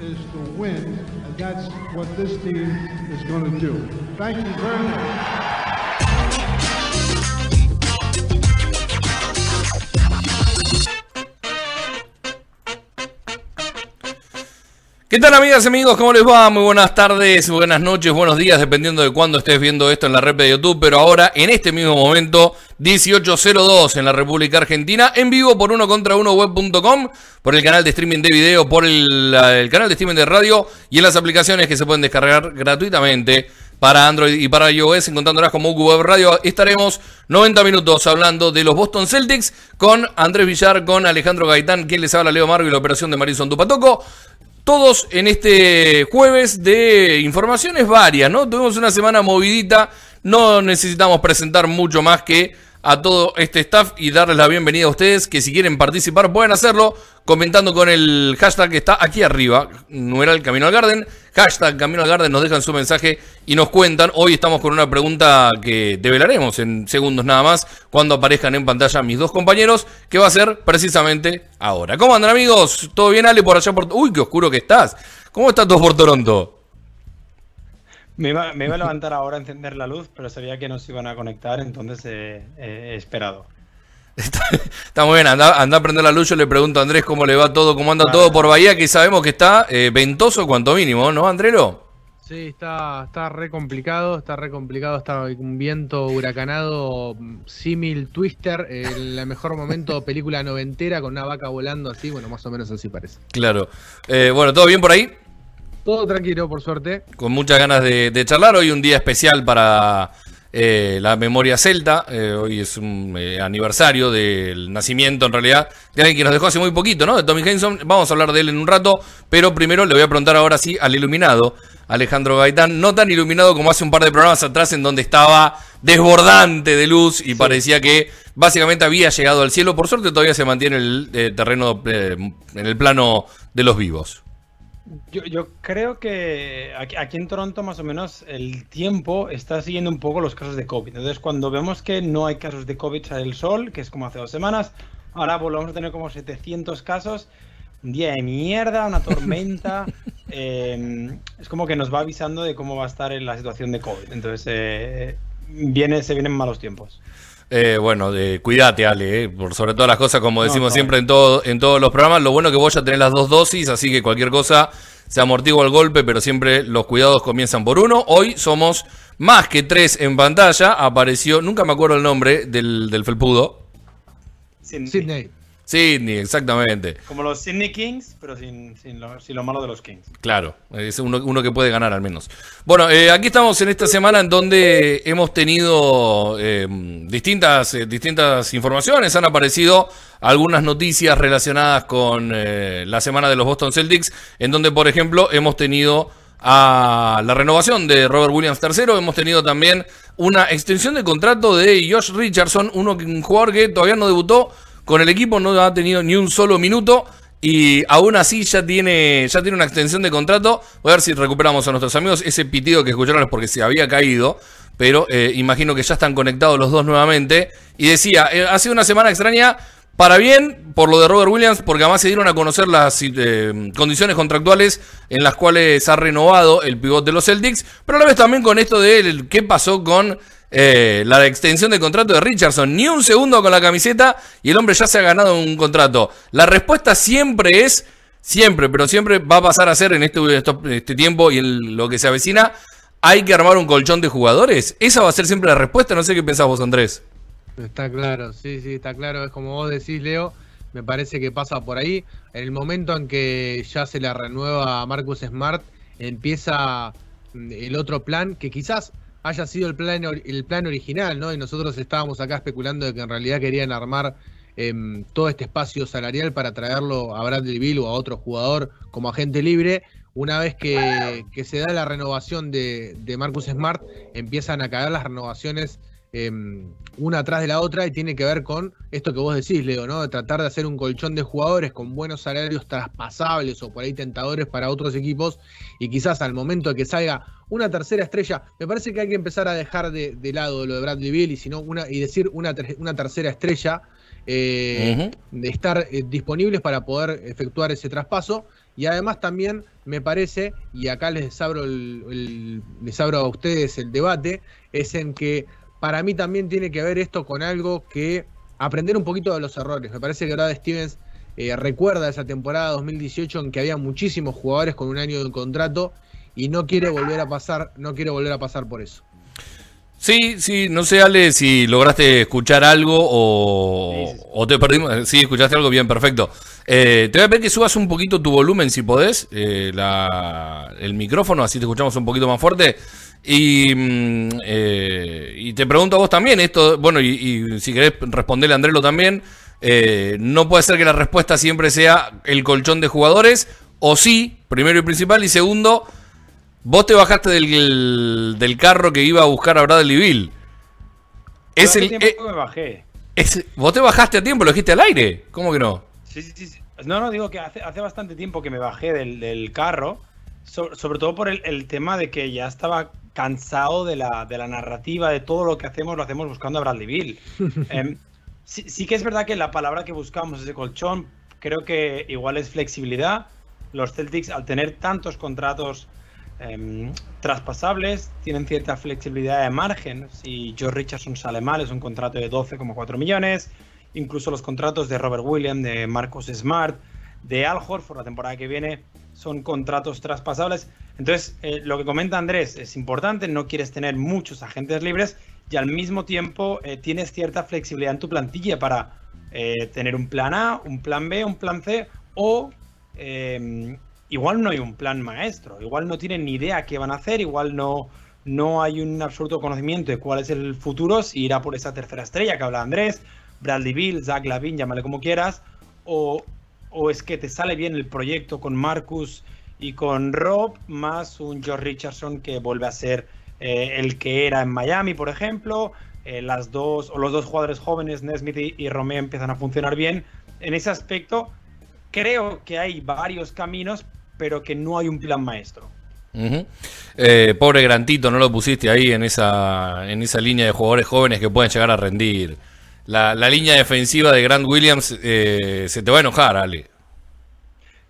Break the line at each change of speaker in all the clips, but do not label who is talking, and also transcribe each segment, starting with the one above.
is to win. And that's what this team is going to do. Thank you very much.
¿Qué tal amigas y amigos? ¿Cómo les va? Muy buenas tardes, buenas noches, buenos días, dependiendo de cuándo estés viendo esto en la red de YouTube. Pero ahora, en este mismo momento, 1802 en la República Argentina, en vivo por uno contra uno web.com, por el canal de streaming de video, por el, canal de streaming de radio y en las aplicaciones que se pueden descargar gratuitamente para Android y para iOS, encontrándolas como UQ Web Radio. Estaremos 90 minutos hablando de los Boston Celtics con Andrés Villar, con Alejandro Gaitán, quien les habla Leo Margo y la operación de Marison Tupatoco. Todos en este jueves de informaciones varias, ¿no? Tuvimos una semana movidita, no necesitamos presentar mucho más que a todo este staff y darles la bienvenida a ustedes, que si quieren participar pueden hacerlo comentando con el hashtag que está aquí arriba, numeral Camino al Garden, hashtag Camino al Garden, nos dejan su mensaje y nos cuentan. Hoy estamos con una pregunta que develaremos en segundos nada más, cuando aparezcan en pantalla mis dos compañeros, que va a ser precisamente ahora. ¿Cómo andan amigos? ¿Todo bien Ale por allá por... Uy, qué oscuro que estás. ¿Cómo estás todos por Toronto?
Me iba, me iba, a levantar ahora a encender la luz, pero sabía que nos iban a conectar, entonces eh, eh, he esperado.
Está, está, muy bien, anda, anda, a prender la luz, yo le pregunto a Andrés cómo le va todo, cómo anda vale. todo por Bahía, que sabemos que está eh, ventoso cuanto mínimo, ¿no, Andrelo?
Sí, está, está re complicado, está re complicado, está un viento huracanado, símil Twister, el mejor momento película noventera con una vaca volando así, bueno, más o menos así parece.
Claro. Eh, bueno, ¿todo bien por ahí?
Todo tranquilo, por suerte.
Con muchas ganas de, de charlar. Hoy un día especial para eh, la memoria celta. Eh, hoy es un eh, aniversario del nacimiento, en realidad, de alguien que nos dejó hace muy poquito, ¿no? De Tommy Henson. Vamos a hablar de él en un rato. Pero primero le voy a preguntar ahora sí al iluminado, Alejandro Gaitán. No tan iluminado como hace un par de programas atrás, en donde estaba desbordante de luz y sí. parecía que básicamente había llegado al cielo. Por suerte todavía se mantiene el eh, terreno en el plano de los vivos.
Yo, yo, creo que aquí, aquí, en Toronto más o menos el tiempo está siguiendo un poco los casos de COVID. Entonces cuando vemos que no hay casos de COVID sale el sol, que es como hace dos semanas, ahora volvemos a tener como 700 casos, un día de mierda, una tormenta, eh, es como que nos va avisando de cómo va a estar en la situación de COVID. Entonces eh, viene, se vienen malos tiempos.
Eh, bueno, de, cuídate, Ale, eh, por sobre todas las cosas, como decimos no, no. siempre en, todo, en todos los programas. Lo bueno es que vos ya tenés las dos dosis, así que cualquier cosa se amortigua el golpe, pero siempre los cuidados comienzan por uno. Hoy somos más que tres en pantalla. Apareció, nunca me acuerdo el nombre del, del felpudo.
Sydney. Sydney.
Exactamente.
Como los Sydney Kings, pero sin, sin, lo, sin lo, malo de los Kings.
Claro, es uno, uno que puede ganar al menos. Bueno, eh, aquí estamos en esta semana en donde hemos tenido eh, distintas, eh, distintas informaciones. Han aparecido algunas noticias relacionadas con eh, la semana de los Boston Celtics, en donde, por ejemplo, hemos tenido a la renovación de Robert Williams III. Hemos tenido también una extensión de contrato de Josh Richardson, uno, un jugador que todavía no debutó con el equipo no ha tenido ni un solo minuto y aún así ya tiene, ya tiene una extensión de contrato. Voy a ver si recuperamos a nuestros amigos. Ese pitido que escucharon es porque se había caído, pero eh, imagino que ya están conectados los dos nuevamente. Y decía, eh, ha sido una semana extraña para bien por lo de Robert Williams, porque además se dieron a conocer las eh, condiciones contractuales en las cuales ha renovado el pivot de los Celtics, pero a la vez también con esto de qué pasó con eh, la extensión de contrato de Richardson. Ni un segundo con la camiseta y el hombre ya se ha ganado un contrato. La respuesta siempre es, siempre, pero siempre va a pasar a ser en este, este tiempo y en lo que se avecina, hay que armar un colchón de jugadores. Esa va a ser siempre la respuesta. No sé qué pensás vos, Andrés.
Está claro, sí, sí, está claro. Es como vos decís, Leo. Me parece que pasa por ahí. En el momento en que ya se la renueva a Marcus Smart, empieza mm, el otro plan que quizás haya sido el plan, el plan original, ¿no? Y nosotros estábamos acá especulando de que en realidad querían armar eh, todo este espacio salarial para traerlo a Bradley Bill o a otro jugador como agente libre. una vez que, que se da la renovación de, de, Marcus Smart, empiezan a caer las renovaciones eh, una atrás de la otra y tiene que ver con esto que vos decís, Leo, ¿no? De tratar de hacer un colchón de jugadores con buenos salarios traspasables o por ahí tentadores para otros equipos y quizás al momento de que salga una tercera estrella, me parece que hay que empezar a dejar de, de lado lo de Bradley Bill y, sino una, y decir una, una tercera estrella eh, uh -huh. de estar eh, disponibles para poder efectuar ese traspaso. Y además también me parece, y acá les abro, el, el, les abro a ustedes el debate, es en que para mí también tiene que ver esto con algo que aprender un poquito de los errores. Me parece que Brad Stevens eh, recuerda esa temporada 2018 en que había muchísimos jugadores con un año de contrato y no quiere volver a pasar, no quiere volver a pasar por eso.
Sí, sí, no sé, Ale, si lograste escuchar algo o, sí, sí. o te perdimos. Sí, escuchaste algo bien, perfecto. Eh, te voy a pedir que subas un poquito tu volumen, si podés, eh, la, el micrófono, así te escuchamos un poquito más fuerte. Y, eh, y te pregunto a vos también, esto, bueno, y, y si querés responderle a Andrelo también, eh, no puede ser que la respuesta siempre sea el colchón de jugadores, o sí, primero y principal, y segundo, vos te bajaste del, del carro que iba a buscar a Bradley Bill.
Es el, tiempo eh, que me bajé.
Es, vos te bajaste a tiempo, lo dijiste al aire, ¿cómo que no?
Sí, sí, sí. No, no, digo que hace, hace bastante tiempo que me bajé del, del carro, so, sobre todo por el, el, tema de que ya estaba cansado de la, de la, narrativa, de todo lo que hacemos, lo hacemos buscando a Bradley Bill. eh, sí, sí, que es verdad que la palabra que buscamos es de colchón, creo que igual es flexibilidad. Los Celtics, al tener tantos contratos eh, traspasables, tienen cierta flexibilidad de margen. Si George Richardson sale mal, es un contrato de 12,4 millones. Incluso los contratos de Robert Williams, de Marcus Smart, de Al Horford la temporada que viene son contratos traspasables. Entonces, eh, lo que comenta Andrés es importante, no quieres tener muchos agentes libres y al mismo tiempo eh, tienes cierta flexibilidad en tu plantilla para eh, tener un plan A, un plan B, un plan C o igual no hay un plan maestro, igual no tienen ni idea qué van a hacer, igual no, no hay un absoluto conocimiento de cuál es el futuro, si irá por esa tercera estrella que habla Andrés, Bradley Bill, Zach Lavin, llámale como quieras, o, o es que te sale bien el proyecto con Marcus y con Rob, más un George Richardson que vuelve a ser eh, el que era en Miami, por ejemplo. Eh, las dos, o los dos jugadores jóvenes, Nesmith y, y Romeo, empiezan a funcionar bien. En ese aspecto, creo que hay varios caminos, pero que no hay un plan maestro.
Eh, pobre Grantito, no lo pusiste ahí en esa, en esa línea de jugadores jóvenes que pueden llegar a rendir. La, la línea defensiva de Grant Williams eh, se te va a enojar, Ale.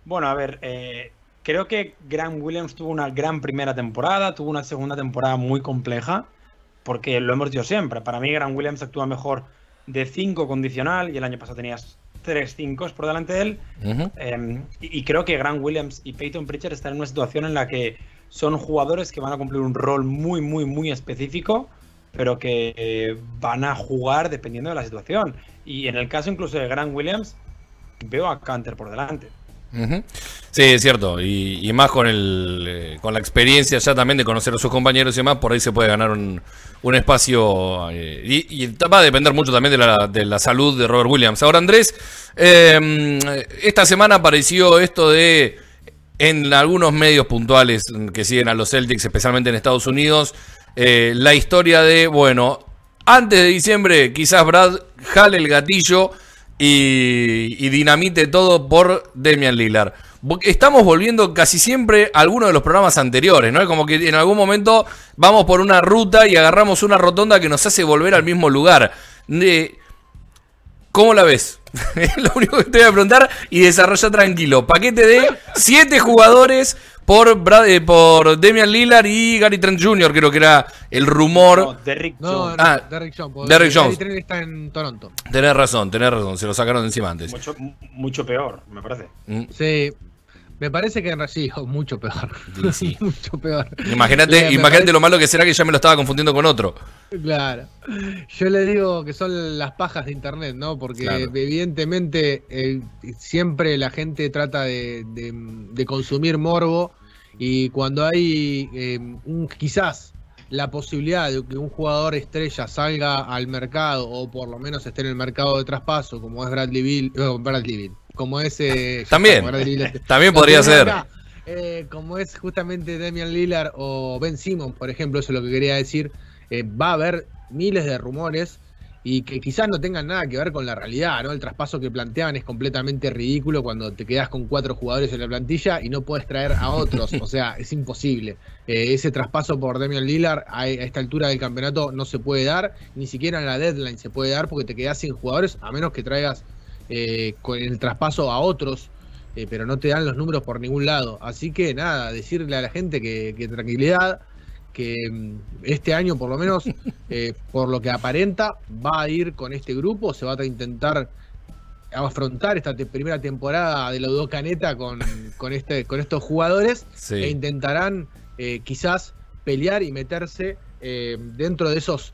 Bueno, a ver, eh, creo que Grant Williams tuvo una gran primera temporada, tuvo una segunda temporada muy compleja, porque lo hemos dicho siempre. Para mí, Grant Williams actúa mejor de 5 condicional y el año pasado tenías 3 5 por delante de él. Uh -huh. eh, y, y, creo que Grant Williams y Peyton Pritchard están en una situación en la que son jugadores que van a cumplir un rol muy, muy, muy específico, pero que van a jugar dependiendo de la situación. Y en el caso incluso de Grant Williams, veo a Canter por delante.
Sí, es cierto. Y, y más con el eh, con la experiencia ya también de conocer a sus compañeros y demás, por ahí se puede ganar un, un espacio. Eh, y, y, va a depender mucho también de la, de la salud de Robert Williams. Ahora, Andrés, eh, esta semana apareció esto de. En algunos medios puntuales que siguen a los Celtics, especialmente en Estados Unidos, eh, la historia de, bueno, antes de diciembre quizás Brad jale el gatillo y, y dinamite todo por Demian Lillard. Estamos volviendo casi siempre a alguno de los programas anteriores, ¿no? Es como que en algún momento vamos por una ruta y agarramos una rotonda que nos hace volver al mismo lugar. ¿Cómo la ves? Es lo único que te voy a preguntar y desarrolla tranquilo. Paquete de 7 jugadores por, Brad, eh, por Demian Lillard y Gary Trent Jr., creo que era el rumor. No,
Derrick
Jones. No,
ah,
Derrick Jones.
Derrick Jones.
Gary Trent está en Toronto.
Tenés razón, tenés razón. Se lo sacaron de encima antes.
Mucho, mucho peor, me parece.
Mm. Sí. Me parece que en sí, mucho peor.
Sí, sí.
mucho peor.
Imagínate, imagínate parece... lo malo que será que ya me lo estaba confundiendo con otro.
Claro. Yo le digo que son las pajas de internet, ¿no? Porque claro. evidentemente eh, siempre la gente trata de, de, de, consumir morbo y cuando hay eh, un, quizás la posibilidad de que un jugador estrella salga al mercado o por lo menos esté en el mercado de traspaso, como es Bradley Bill, no, Bradley Bill como ese.
También. también podría ser.
eh, como es justamente Damian Lillard o Ben Simmons, por ejemplo, eso es lo que quería decir, eh, va a haber miles de rumores y que quizás no tengan nada que ver con la realidad, ¿no? El traspaso que planteaban es completamente ridículo cuando te quedas con cuatro jugadores en la plantilla y no puedes traer a otros, o sea, es imposible. Eh, ese traspaso por Damian Lillard a, a, esta altura del campeonato no se puede dar, ni siquiera en la deadline se puede dar porque te quedas sin jugadores, a menos que traigas eh, con el traspaso a otros, eh, pero no te dan los números por ningún lado. Así que nada, decirle a la gente que, que tranquilidad que mm, este año por lo menos, eh, por lo que aparenta, va a ir con este grupo, se va a intentar afrontar esta te primera temporada de la Udocaneta con, con, este, con estos jugadores sí. e intentarán quizás pelear y meterse dentro de esos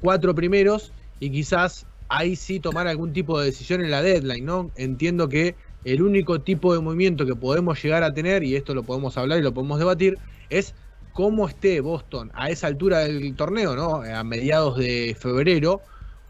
cuatro primeros y quizás ahí sí tomar algún tipo de decisión en la deadline, ¿no? Entiendo que el único tipo de movimiento que podemos llegar a tener, y esto lo podemos hablar y lo podemos debatir, es cómo esté Boston a esa altura del torneo, ¿no? A mediados de febrero,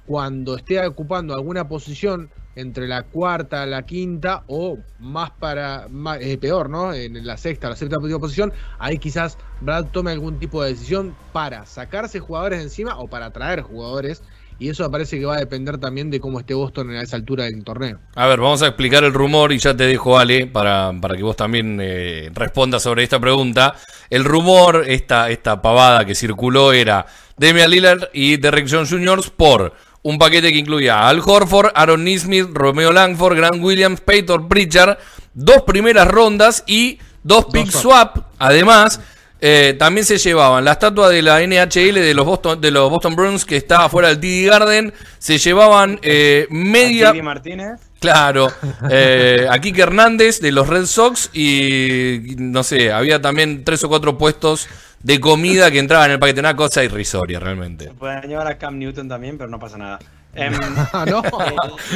cuando esté ocupando alguna posición entre la cuarta, la quinta o más para eh, peor, ¿no? En la sexta, la séptima posición, ahí quizás Brad tome algún tipo de decisión para sacarse jugadores encima o para traer jugadores. Y eso me parece que va a depender también de cómo esté Boston a esa altura del torneo.
A ver, vamos a explicar el rumor y ya te dejo, Ale, para, para que vos también eh, respondas sobre esta pregunta. El rumor, esta, esta pavada que circuló era Damian Lillard y Derek Jones Jr. por un paquete que incluía a Al Horford, Aaron Nismith, Romeo Langford, Grant Williams, Peyton Pritchard, dos primeras rondas y dos pick swap. Además, eh, también se llevaban la estatua de la NHL de los Boston, de los Boston Bruins que estaba fuera del TD Garden. Se llevaban eh, media.
Martínez.
Claro, eh, a Kike Hernández de los Red Sox y no sé, había también tres o cuatro puestos de comida que entraban en el paquete, una cosa irrisoria realmente.
Pueden llevar a Cam Newton también, pero no pasa nada.
Um, no.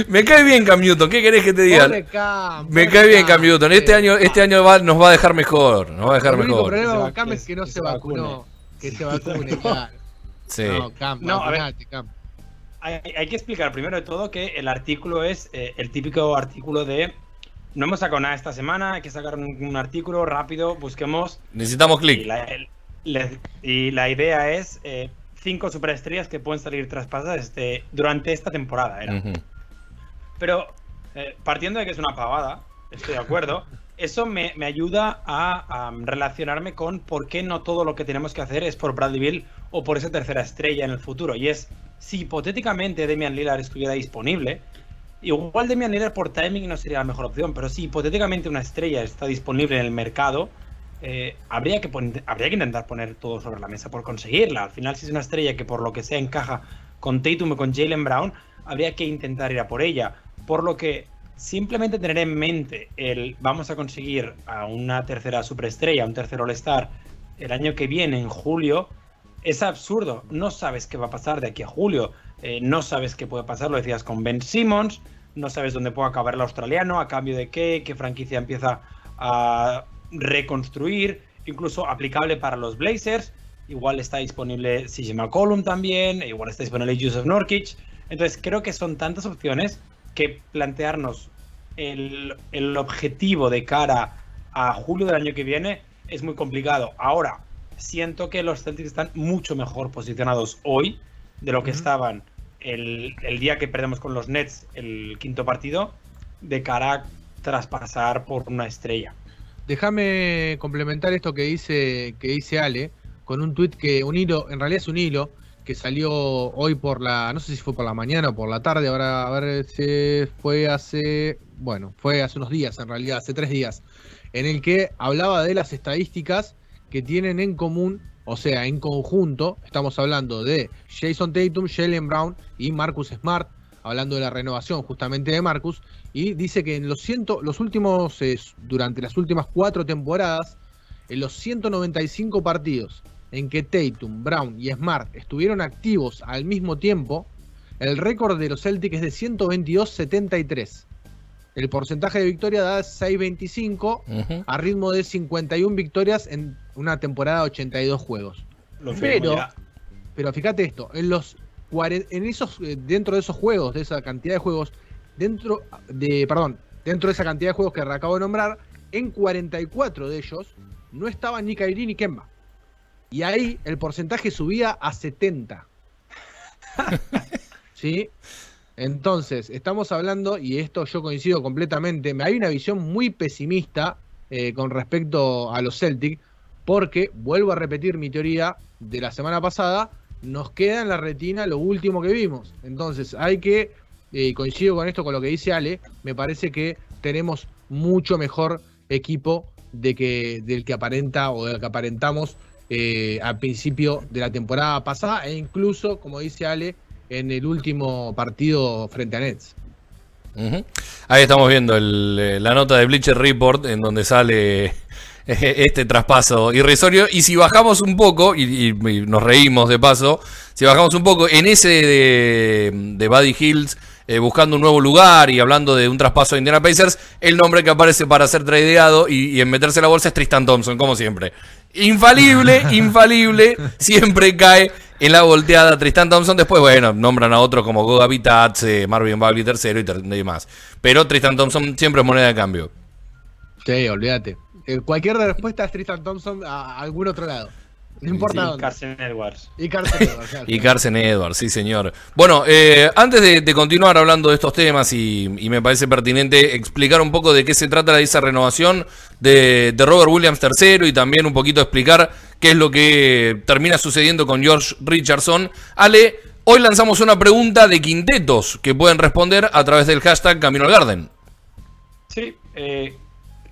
Me cae bien Cam Newton, ¿qué querés que te diga?
Cam,
Me cae bien Cam Newton, este año, este año va, nos va a dejar mejor, nos va a dejar
el único
mejor.
problema con Cam es que no se, se vacunó, que se vacune, claro.
Sí.
No, Cam,
No, a ver.
vacunate, Cam.
Hay, hay, que explicar primero de todo que el artículo es eh, el típico artículo de no hemos sacado nada esta semana, hay que sacar un, un artículo rápido, busquemos.
Necesitamos clic.
y la idea es eh, cinco superestrellas que pueden salir traspasadas este, durante esta temporada. Era.
Ujú.
Pero eh, partiendo de que es una pavada, estoy de acuerdo, eso me, me ayuda a, a relacionarme con por qué no todo lo que tenemos que hacer es por Bradley Bill o por esa tercera estrella en el futuro. Y es, si hipotéticamente Damian Lillard estuviera disponible, igual Damian Lillard por timing no sería la mejor opción, pero si hipotéticamente una estrella está disponible en el mercado, eh, habría, que habría que intentar poner todo sobre la mesa por conseguirla. Al final, si es una estrella que por lo que sea encaja con Tatum o con Jalen Brown, habría que intentar ir a por ella. Por lo que simplemente tener en mente el vamos a conseguir a una tercera superestrella, un tercer All-Star el año que viene, en julio, es absurdo. No sabes qué va a pasar de aquí a julio. Eh, no sabes qué puede pasar, lo decías con Ben Simmons. No sabes dónde puede acabar el australiano, a cambio de qué, qué franquicia empieza a reconstruir, incluso aplicable para los Blazers. Igual está disponible CJ McCollum también, igual está disponible Joseph Nurkic. Entonces creo que son tantas opciones que plantearnos el, el objetivo de cara a julio del año que viene es muy complicado. Ahora, siento que los Celtics están mucho mejor posicionados hoy de lo que estaban el, el día que perdemos con los Nets el quinto partido, de cara a traspasar por una estrella.
Déjame complementar esto que dice, que dice Ale, con un tuit que, un hilo, en realidad es un hilo, que salió hoy por la, no sé si fue por la mañana o por la tarde, ahora a ver si fue hace, bueno, fue hace unos días en realidad, hace tres días, en el que hablaba de las estadísticas que tienen en común, o sea, en conjunto, estamos hablando de Jason Tatum, Jalen Brown y Marcus Smart, hablando de la renovación justamente de Marcus, y dice que en los, ciento, los últimos, eh, durante las últimas cuatro temporadas, en los 195 partidos en que Tatum, Brown y Smart estuvieron activos al mismo tiempo, el récord de los Celtics es de 122-73. El porcentaje de victoria da 6.25
Ujú.
a ritmo de 51 victorias en una temporada de 82 juegos.
Lo
Pero-. Pero fíjate esto, en los en esos eh, dentro de esos juegos, de esa cantidad de juegos, dentro de perdón, dentro de esa cantidad de juegos que acabo de nombrar, en 44 de ellos no estaban ni Kairi ni Kemba. Y ahí el porcentaje subía a 70. ¿Sí? Entonces, estamos hablando, y esto yo coincido completamente, hay una visión muy pesimista eh, con respecto a los Celtic, porque, vuelvo a repetir mi teoría de la semana pasada, nos queda en la retina lo último que vimos. Entonces, hay que, eh, coincido con esto, con lo que dice Ale, me parece que tenemos mucho mejor equipo de que, del que aparenta o del que aparentamos eh, al principio de la temporada pasada e incluso, como dice Ale, en el último partido frente a Nets.
Ahí estamos viendo eh, la nota de Bleacher Report en donde sale este traspaso irrisorio. Y si bajamos un poco, y, nos reímos de paso, si bajamos un poco en ese de, de Buddy Hills eh, buscando un nuevo lugar y hablando de un traspaso de Indiana Pacers, el nombre que aparece para ser tradeado y, en meterse la bolsa es Tristan Thompson, como siempre. Infalible, infalible, siempre cae en la volteada Tristan Thompson. Después, bueno, nombran a otros como Goga Habitats, eh, Marvin Bagley tercero y demás. Pero Tristan Thompson siempre es moneda de cambio.
Sí, olvídate. Eh, cualquier respuesta es Tristan Thompson a algún otro lado. No importa
Y Carson Edwards.
Y Carson Edwards.
y Carson Edwards, sí, señor. Bueno, eh, antes de, continuar hablando de estos temas, y, me parece pertinente explicar un poco de qué se trata esa renovación de, Robert Williams III y también un poquito explicar qué es lo que termina sucediendo con George Richardson. Ale, hoy lanzamos una pregunta de quintetos que pueden responder a través del hashtag Camino al Garden.
Sí, eh,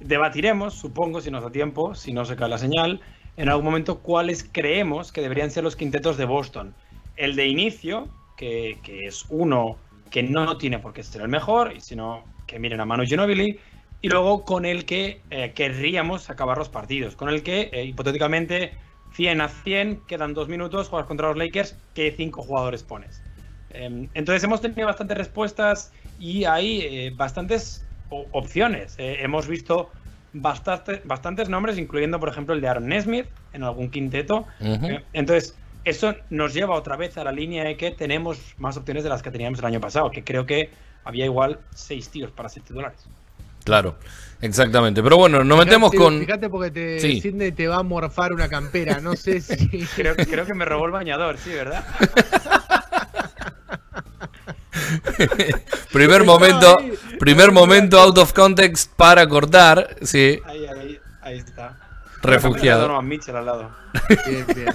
debatiremos, supongo, si nos da tiempo, si no se cae la señal en algún momento cuáles creemos que deberían ser los quintetos de Boston. El de inicio, que, es uno que no tiene por qué ser el mejor, sino que miren a Manu Ginobili, y luego con el que eh, querríamos acabar los partidos, con el que eh, hipotéticamente 100 a 100, quedan dos minutos, juegas contra los Lakers, ¿qué cinco jugadores pones? Em, entonces hemos tenido bastantes respuestas y hay eh, bastantes opciones. hemos visto bastante, bastantes nombres, incluyendo, por ejemplo, el de Aaron Nesmith en algún quinteto. Eh, entonces, eso nos lleva otra vez a la línea de que tenemos más opciones de las que teníamos el año pasado, que creo que había igual seis tíos para ser titulares.
Claro, exactamente. Pero bueno, nos metemos con.
Fíjate porque te, Sidney te va a morfar una campera, no sé si.
creo, creo que me robó el bañador, sí, ¿verdad?
primer momento, primer momento out of context para cortar, sí.
Ahí, ahí, ahí está.
Refugiado.
Mitchell al lado.
Bien, bien,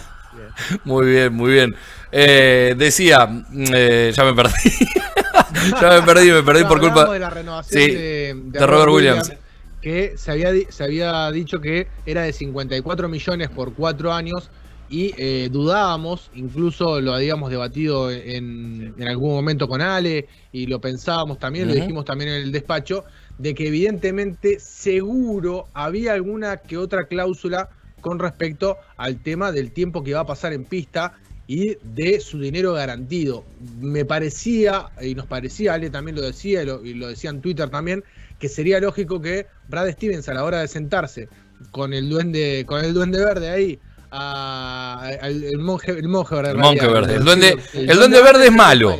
Muy bien, muy bien. Eh, decía, eh, ya me perdí. ya me perdí, me perdí por culpa
de la renovación de, Robert Williams. Que se había, se había dicho que era de 54 millones por cuatro años y eh, dudábamos, incluso lo habíamos debatido en, algún momento con Ale y lo pensábamos también, lo dijimos también en el despacho, de que evidentemente seguro había alguna que otra cláusula con respecto al tema del tiempo que va a pasar en pista y de su dinero garantido. Me parecía, y nos parecía, Ale también lo decía y lo, y lo decía en Twitter también, que sería lógico que Brad Stevens a la hora de sentarse con el duende, con el duende verde ahí el monje, el monje verde.
El monje verde. El duende, el, duende verde es malo.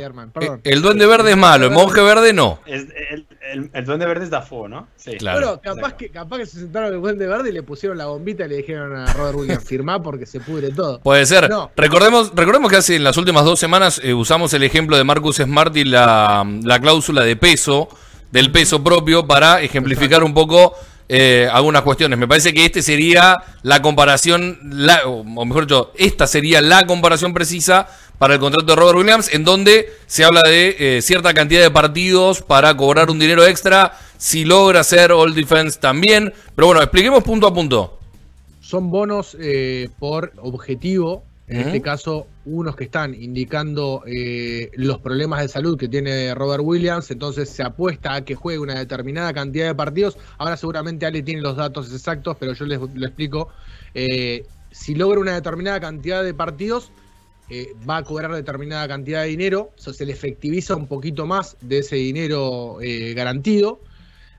El duende verde es malo, el monje verde no.
el, duende verde es Dafoe, ¿no?
Sí. Claro. capaz, que, capaz que se sentaron el duende verde y le pusieron la bombita y le dijeron a Robert Williams firmar porque se pudre todo.
Puede ser. Recordemos, recordemos que hace en las últimas dos semanas eh, usamos el ejemplo de Marcus Smart y la, la cláusula de peso, del peso propio, para ejemplificar un poco eh, algunas cuestiones. Me parece que este sería la comparación, o mejor dicho, esta sería la comparación precisa para el contrato de Robert Williams, en donde se habla de eh, cierta cantidad de partidos para cobrar un dinero extra, si logra hacer All Defense también. Pero bueno, expliquemos punto a punto.
Son bonos eh, por objetivo en este caso, unos que están indicando eh, los problemas de salud que tiene Robert Williams, entonces se apuesta a que juegue una determinada cantidad de partidos. Ahora seguramente Ale tiene los datos exactos, pero yo les lo explico. Eh, si logra una determinada cantidad de partidos, eh, va a cobrar determinada cantidad de dinero, se le efectiviza un poquito más de ese dinero garantido.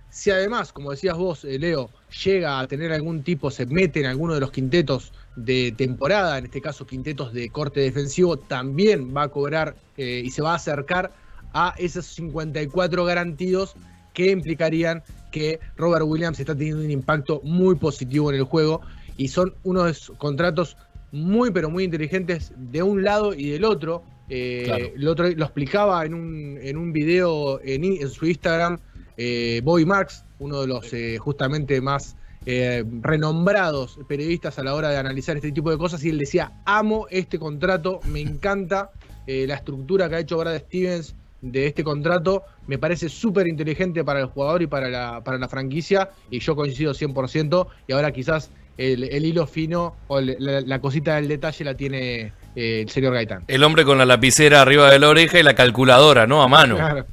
Si además, como decías vos, Leo, llega a tener algún tipo, se mete en alguno de los quintetos de temporada, en este caso quintetos de corte defensivo, también va a cobrar eh, y se va a acercar a esos 54 garantidos que implicarían que Robert Williams está teniendo un impacto muy positivo en el juego y son unos contratos muy pero muy inteligentes de un lado y del otro. Eh,
Claro.
lo, otro, lo explicaba en un, en un video en, su Instagram eh, Bobby Marks, uno de los eh, justamente más eh, renombrados periodistas a la hora de analizar este tipo de cosas, y él decía, amo este contrato, me encanta eh, la estructura que ha hecho Brad Stevens de este contrato, me parece súper inteligente para el jugador y para la, para la franquicia, y yo coincido 100%, y ahora quizás el, el hilo fino o el- la, la cosita del detalle la tiene eh, el señor Gaitán.
El hombre con la lapicera arriba de la oreja y la calculadora, ¿no? A mano.
Claro.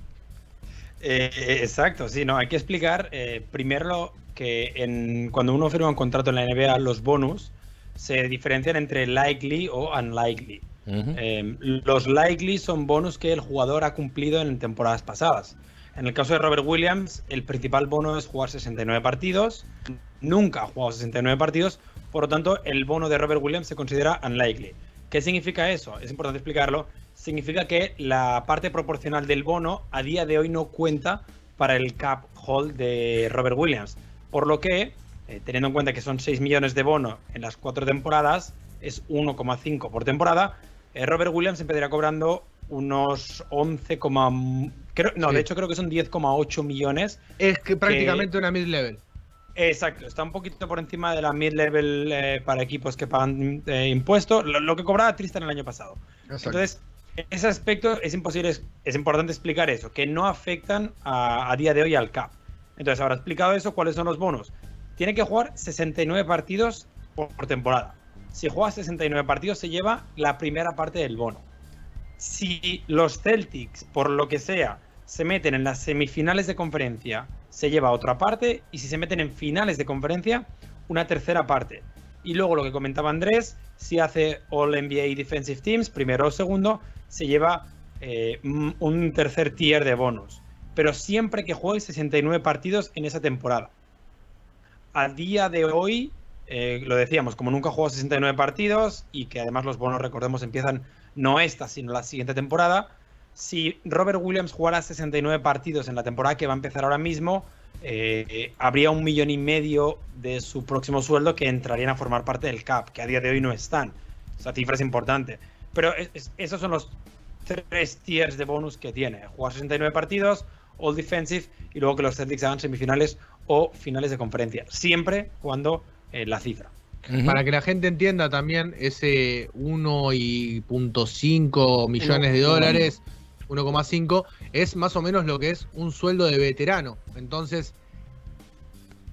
Eh, exacto, sí, no, hay que explicar eh, primero que en, cuando uno firma un contrato en la NBA, los bonus se diferencian entre likely o unlikely. Eh, los likely son bonus que el jugador ha cumplido en temporadas pasadas. En el caso de Robert Williams, el principal bono es jugar 69 partidos. Nunca ha jugado 69 partidos, por lo tanto, el bono de Robert Williams se considera unlikely. ¿Qué significa eso? Es importante explicarlo. Significa que la parte proporcional del bono a día de hoy no cuenta para el cap hold de Robert Williams. Por lo que, eh, teniendo en cuenta que son 6 millones de bono en las cuatro temporadas, es 1,5 por temporada, eh, Robert Williams empezaría cobrando unos 11, coma- creo, no,
Sí.
de hecho creo que son 10,8 millones.
Es que prácticamente una mid-level.
Exacto, está un poquito por encima de la mid-level eh, para equipos que pagan impuestos, lo, lo que cobraba Tristan el año pasado. Entonces, ese aspecto es imposible, es, es importante explicar eso, que no afectan a, a día de hoy al CAP. Entonces, ahora explicado eso, ¿cuáles son los bonos? Tiene que jugar 69 partidos por, por temporada. Si juega 69 partidos, se lleva la primera parte del bono. Si los Celtics, por lo que sea, se meten en las semifinales de conferencia, se lleva otra parte. Y si se meten en finales de conferencia, una tercera parte. Y luego lo que comentaba Andrés, si hace All NBA Defensive Teams, primero o segundo, se lleva eh, un tercer tier de bonos. Pero siempre que juegue 69 partidos en esa temporada. A día de hoy, eh, lo decíamos, como nunca jugó 69 partidos y que además los bonos, recordemos, empiezan no esta, sino la siguiente temporada. Si Robert Williams jugara 69 partidos en la temporada que va a empezar ahora mismo, eh, habría un millón y medio de su próximo sueldo que entrarían a formar parte del CAP, que a día de hoy no están. Esa cifra es importante. Pero es- es- esos son los tres tiers de bonus que tiene. Jugar 69 partidos, All Defensive, y luego que los Celtics hagan semifinales o finales de conferencia. Siempre cuando eh, la cifra.
Para que la gente entienda también, ese 1.5 millones de dólares, 1,5, es más o menos lo que es un sueldo de veterano. Entonces,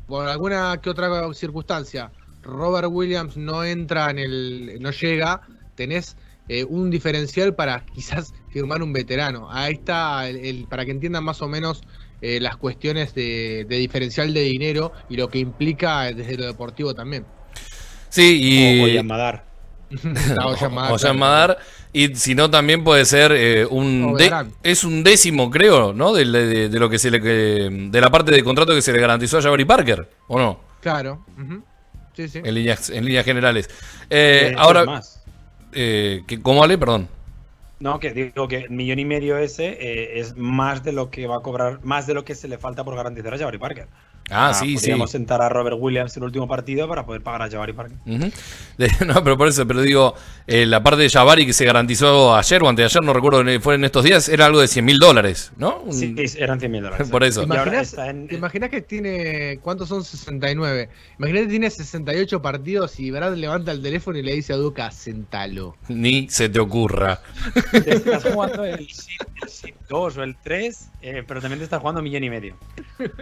por alguna que otra circunstancia, Robert Williams no entra en el. no llega, tenés eh, un diferencial para quizás firmar un veterano. Ahí está, el, el- para que entiendan más o menos eh, las cuestiones de, de diferencial de dinero y lo que implica desde lo deportivo también.
Sí, y.
Olla Madar,
o. Madar, y si no también puede ser eh, un de- es un décimo creo no de, de- de lo que se le que- de la parte de contrato que se le garantizó a Jabari Parker o no
Claro. Sí, sí.
en líneas en líneas generales Eh, ahora
más.
eh, cómo vale perdón
No, que digo que el millón y medio ese eh, es más de lo que va a cobrar, más de lo que se le falta por garantizar a Jabari Parker.
Ah sí sí
Podríamos sentar a Robert Williams en el último partido para poder pagar a Jabari Parker.
No, pero por eso, pero digo, eh, la parte de Jabari que se garantizó ayer o anteayer, no recuerdo, fue en estos días, era algo de 100 mil dólares, ¿no? Un-
Sí, sí, eran 100 mil dólares.
Por eso.
Y
¿Te
ahora
imaginas,
está en-
te imaginas que tiene. ¿Cuántos son 69? Imagínate que tiene 68 partidos y Brad levanta el teléfono y le dice a Duca, sentalo.
Ni se te ocurra.
te estás jugando el SID, el SID 2 o el 3, eh, pero también te estás jugando un millón y medio.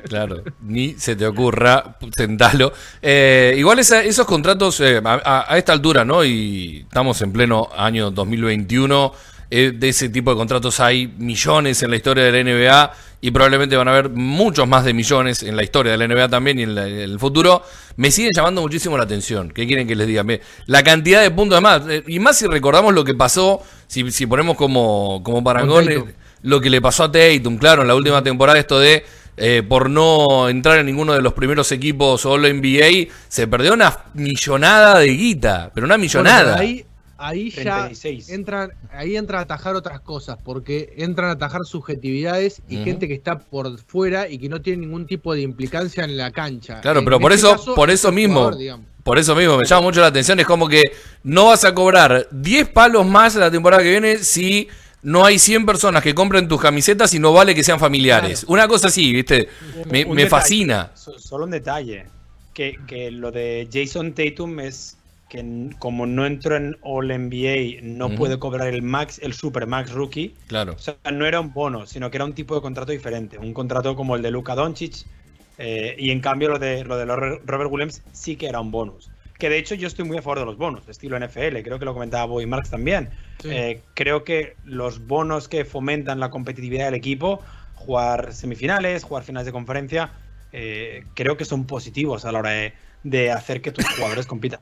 Claro, ni se te ocurra, sentalo. Eh, igual esa- esos contratos eh, a, esta altura, ¿no? Y estamos en pleno año 2021. eh, de ese tipo de contratos hay millones en la historia de la NBA y probablemente van a haber muchos más de millones en la historia de la NBA también y en, la- en el futuro. Me siguen llamando muchísimo la atención. ¿Qué quieren que les diga? La cantidad de puntos más. eh, y más si recordamos lo que pasó, si, si ponemos como, como parangón eh, lo que le pasó a Tatum, claro, en la última temporada, esto de eh, por no entrar en ninguno de los primeros equipos All NBA, se perdió una millonada de guita, pero una
Bueno,
millonada.
pero ahí, ahí ya
36.
entran, ahí entra a atajar otras cosas, porque entran a atajar subjetividades y gente que está por fuera y que no tiene ningún tipo de implicancia en la cancha.
Claro,
En
pero por
este
eso-
caso,
por
es
eso mismo.
jugador.
Por eso mismo me llama mucho la atención. Es como que no vas a cobrar 10 palos más la temporada que viene si no hay 100 personas que compren tus camisetas y no vale que sean familiares. Una cosa así, ¿viste? Me,
Un
me
detalle,
fascina.
so- Solo un detalle. Que, que lo de Jason Tatum es que como no entró en All NBA, no puede cobrar el max, el super max rookie.
Claro.
O sea, no era un bono, sino que era un tipo de contrato diferente. Un contrato como el de Luka Doncic. eh, y en cambio lo de, lo de Robert Robert Williams sí que era un bonus. Que de hecho yo estoy muy a favor de los bonos, estilo NFL. Creo que lo comentaba Boy Marks también.
Sí.
Eh, creo que los bonos que fomentan la competitividad del equipo, jugar semifinales, jugar finales de conferencia, eh, creo que son positivos a la hora de, de hacer que tus jugadores compitan.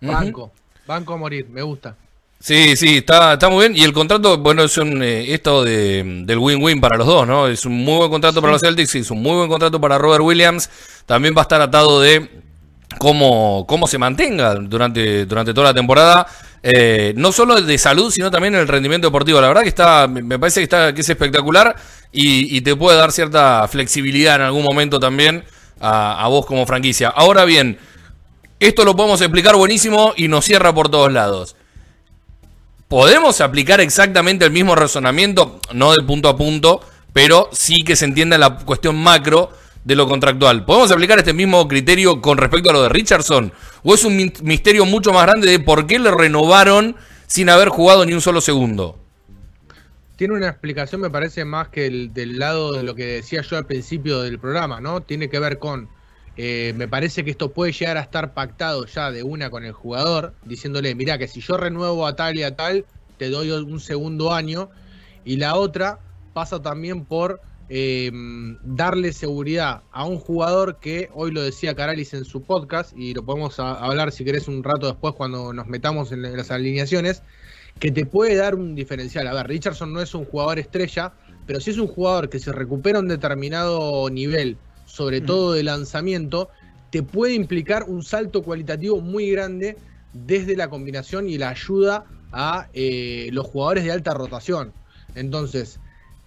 Banco, banco a morir, me gusta.
Sí, sí, está, está muy bien. Y el contrato, bueno, es un, eh, esto de, del win-win para los dos, ¿no? Es un muy buen contrato para los Celtics, es un muy buen contrato para Robert Williams. También va a estar atado de cómo, cómo se mantenga durante, durante toda la temporada. Eh, no solo de salud, sino también el rendimiento deportivo. La verdad que está, me parece que, está, que es espectacular y, y te puede dar cierta flexibilidad en algún momento también a, a vos como franquicia. Ahora bien, esto lo podemos explicar buenísimo y nos cierra por todos lados. ¿Podemos aplicar exactamente el mismo razonamiento? No de punto a punto, pero sí que se entienda la cuestión macro de lo contractual. ¿Podemos aplicar este mismo criterio con respecto a lo de Richardson? ¿O es un mi- misterio mucho más grande de por qué le renovaron sin haber jugado ni un solo segundo?
Tiene una explicación, me parece, más que el del lado de lo que decía yo al principio del programa, ¿no? Tiene que ver con, eh, me parece que esto puede llegar a estar pactado ya de una con el jugador, diciéndole, mira que si yo renuevo a tal y a tal, te doy un segundo año. Y la otra pasa también por eh, darle seguridad a un jugador que hoy lo decía Caralis en su podcast, y lo podemos a- hablar si querés un rato después cuando nos metamos en las alineaciones, que te puede dar un diferencial. A ver, Richardson no es un jugador estrella, pero sí es un jugador que se recupera un determinado nivel, sobre todo de lanzamiento, te puede implicar un salto cualitativo muy grande desde la combinación y la ayuda a eh, los jugadores de alta rotación. Entonces,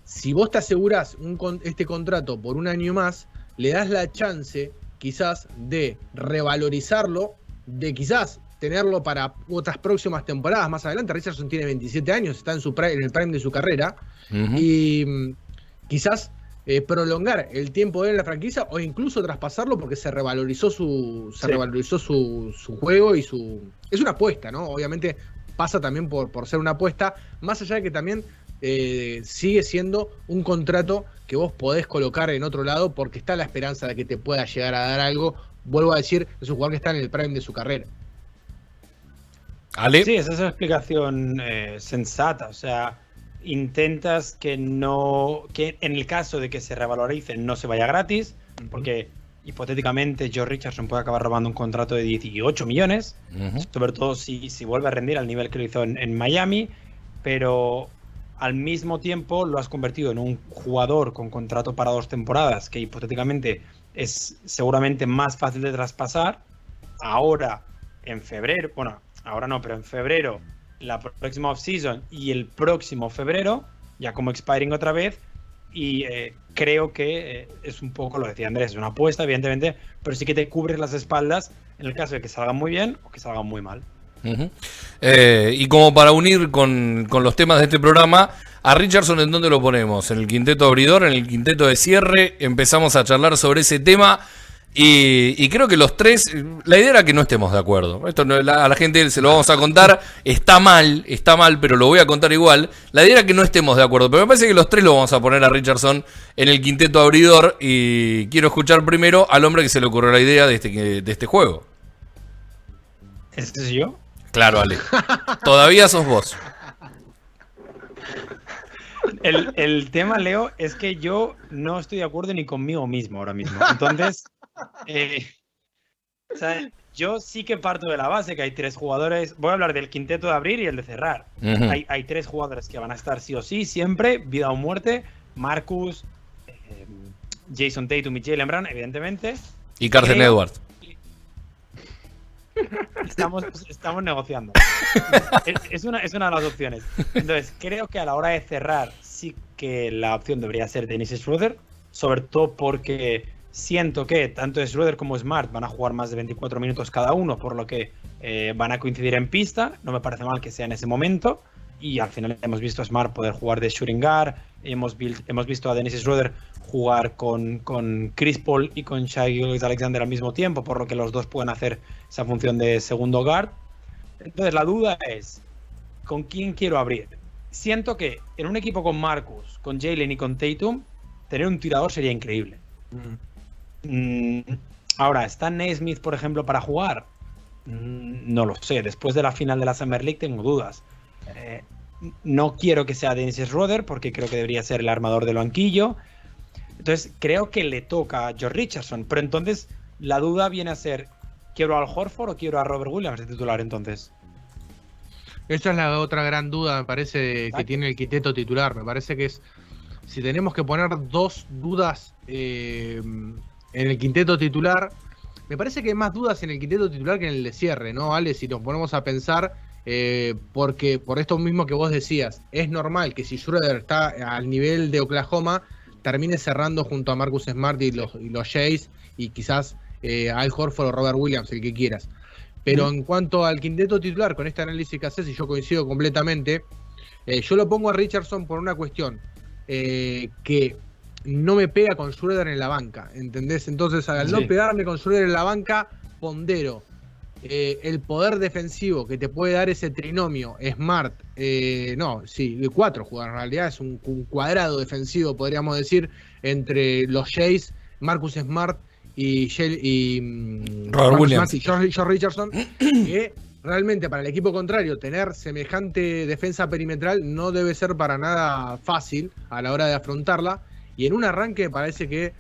si vos te aseguras un con- este contrato por un año más, le das la chance quizás de revalorizarlo, de quizás tenerlo para otras próximas temporadas más adelante. Richardson tiene 27 años, está en, su en el prime de su carrera y mm, quizás eh, prolongar el tiempo de él en la franquicia o incluso traspasarlo porque se revalorizó su se
Sí.
revalorizó su, su juego y su es una apuesta, ¿no? Obviamente pasa también por, por ser una apuesta, más allá de que también eh, sigue siendo un contrato que vos podés colocar en otro lado porque está la esperanza de que te pueda llegar a dar algo. Vuelvo a decir, es un jugador que está en el prime de su carrera.
Ale,
Sí, esa es una explicación eh, sensata. O sea, intentas que no. que en el caso de que se revalorice no se vaya gratis, porque hipotéticamente Joe Richardson puede acabar robando un contrato de 18 millones, sobre todo si, si vuelve a rendir al nivel que lo hizo en, en Miami, pero al mismo tiempo lo has convertido en un jugador con contrato para dos temporadas, que hipotéticamente es seguramente más fácil de traspasar. Ahora, en febrero, bueno, ahora no, pero en febrero, la próxima offseason y el próximo febrero, ya como expiring otra vez. Y eh, creo que eh, es un poco lo decía Andrés, es una apuesta, evidentemente, pero sí que te cubres las espaldas en el caso de que salgan muy bien o que salgan muy mal.
Eh, y como para unir con, con los temas de este programa, a Richardson, ¿en dónde lo ponemos? ¿En el quinteto abridor? ¿En el quinteto de cierre? Empezamos a charlar sobre ese tema. Y, creo que los tres, la idea era que no estemos de acuerdo. Esto no- a la gente se lo vamos a contar. Está mal, está mal, pero lo voy a contar igual. La idea era que no estemos de acuerdo. Pero me parece que los tres lo vamos a poner a Richardson en el quinteto abridor. Y quiero escuchar primero al hombre que se le ocurrió la idea de este, de este juego.
¿Este soy yo?
Claro, Ale. Todavía sos vos.
El, el tema, Leo, es que yo no estoy de acuerdo ni conmigo mismo ahora mismo. Entonces, eh, o sea, yo sí que parto de la base que hay tres jugadores. Voy a hablar del quinteto de abrir y el de cerrar. Hay, hay tres jugadores que van a estar sí o sí, siempre, vida o muerte. Marcus, eh, Jason Tatum y Jalen Brown, evidentemente.
Y Carson Edwards.
Estamos, estamos negociando. Es, es una, es una de las opciones. Entonces, creo que a la hora de cerrar, sí que la opción debería ser Dennis Schroeder, sobre todo porque siento que tanto Schroeder como Smart van a jugar más de 24 minutos cada uno, por lo que eh, van a coincidir en pista. No me parece mal que sea en ese momento. Y al final hemos visto a Smart poder jugar de shooting guard. Hemos, hemos visto a Dennis Schroeder jugar con, con Chris Paul y con Shai Alexander al mismo tiempo, por lo que los dos pueden hacer esa función de segundo guard. Entonces la duda es, ¿con quién quiero abrir? Siento que en un equipo con Marcus, con Jalen y con Tatum, tener un tirador sería increíble. Mm, ahora, ¿está Naismith, por ejemplo, para jugar? Mm, no lo sé. Después de la final de la Summer League tengo dudas. Eh, no quiero que sea Dennis Schroeder porque creo que debería ser el armador del banquillo. Entonces, creo que le toca a George Richardson. Pero entonces, la duda viene a ser: ¿quiero al Horford o quiero a Robert Williams de titular entonces?
Esa es la otra gran duda, me parece, que tiene el quinteto titular. Me parece que es. Si tenemos que poner dos dudas eh, en el quinteto titular, me parece que hay más dudas en el quinteto titular que en el de cierre, ¿no, Ale? Si nos ponemos a pensar, eh, porque por esto mismo que vos decías, es normal que si Schroeder está al nivel de Oklahoma, termine cerrando junto a Marcus Smart y los, y los Jays y quizás eh, Al Horford o Robert Williams, el que quieras. Pero en cuanto al quinteto titular, con este análisis que haces, y yo coincido completamente, eh, yo lo pongo a Richardson por una cuestión eh, que no me pega con Schroeder en la banca, ¿entendés? Entonces, al no pegarme con Schroeder en la banca, pondero eh, el poder defensivo que te puede dar ese trinomio Smart, eh, no, sí, de cuatro jugadores en realidad, es un, cuadrado defensivo, podríamos decir, entre los Jays, Marcus Smart y, y
mm, Robert Williams
y George, Richardson, que realmente para el equipo contrario tener semejante defensa perimetral no debe ser para nada fácil a la hora de afrontarla. Y en un arranque parece que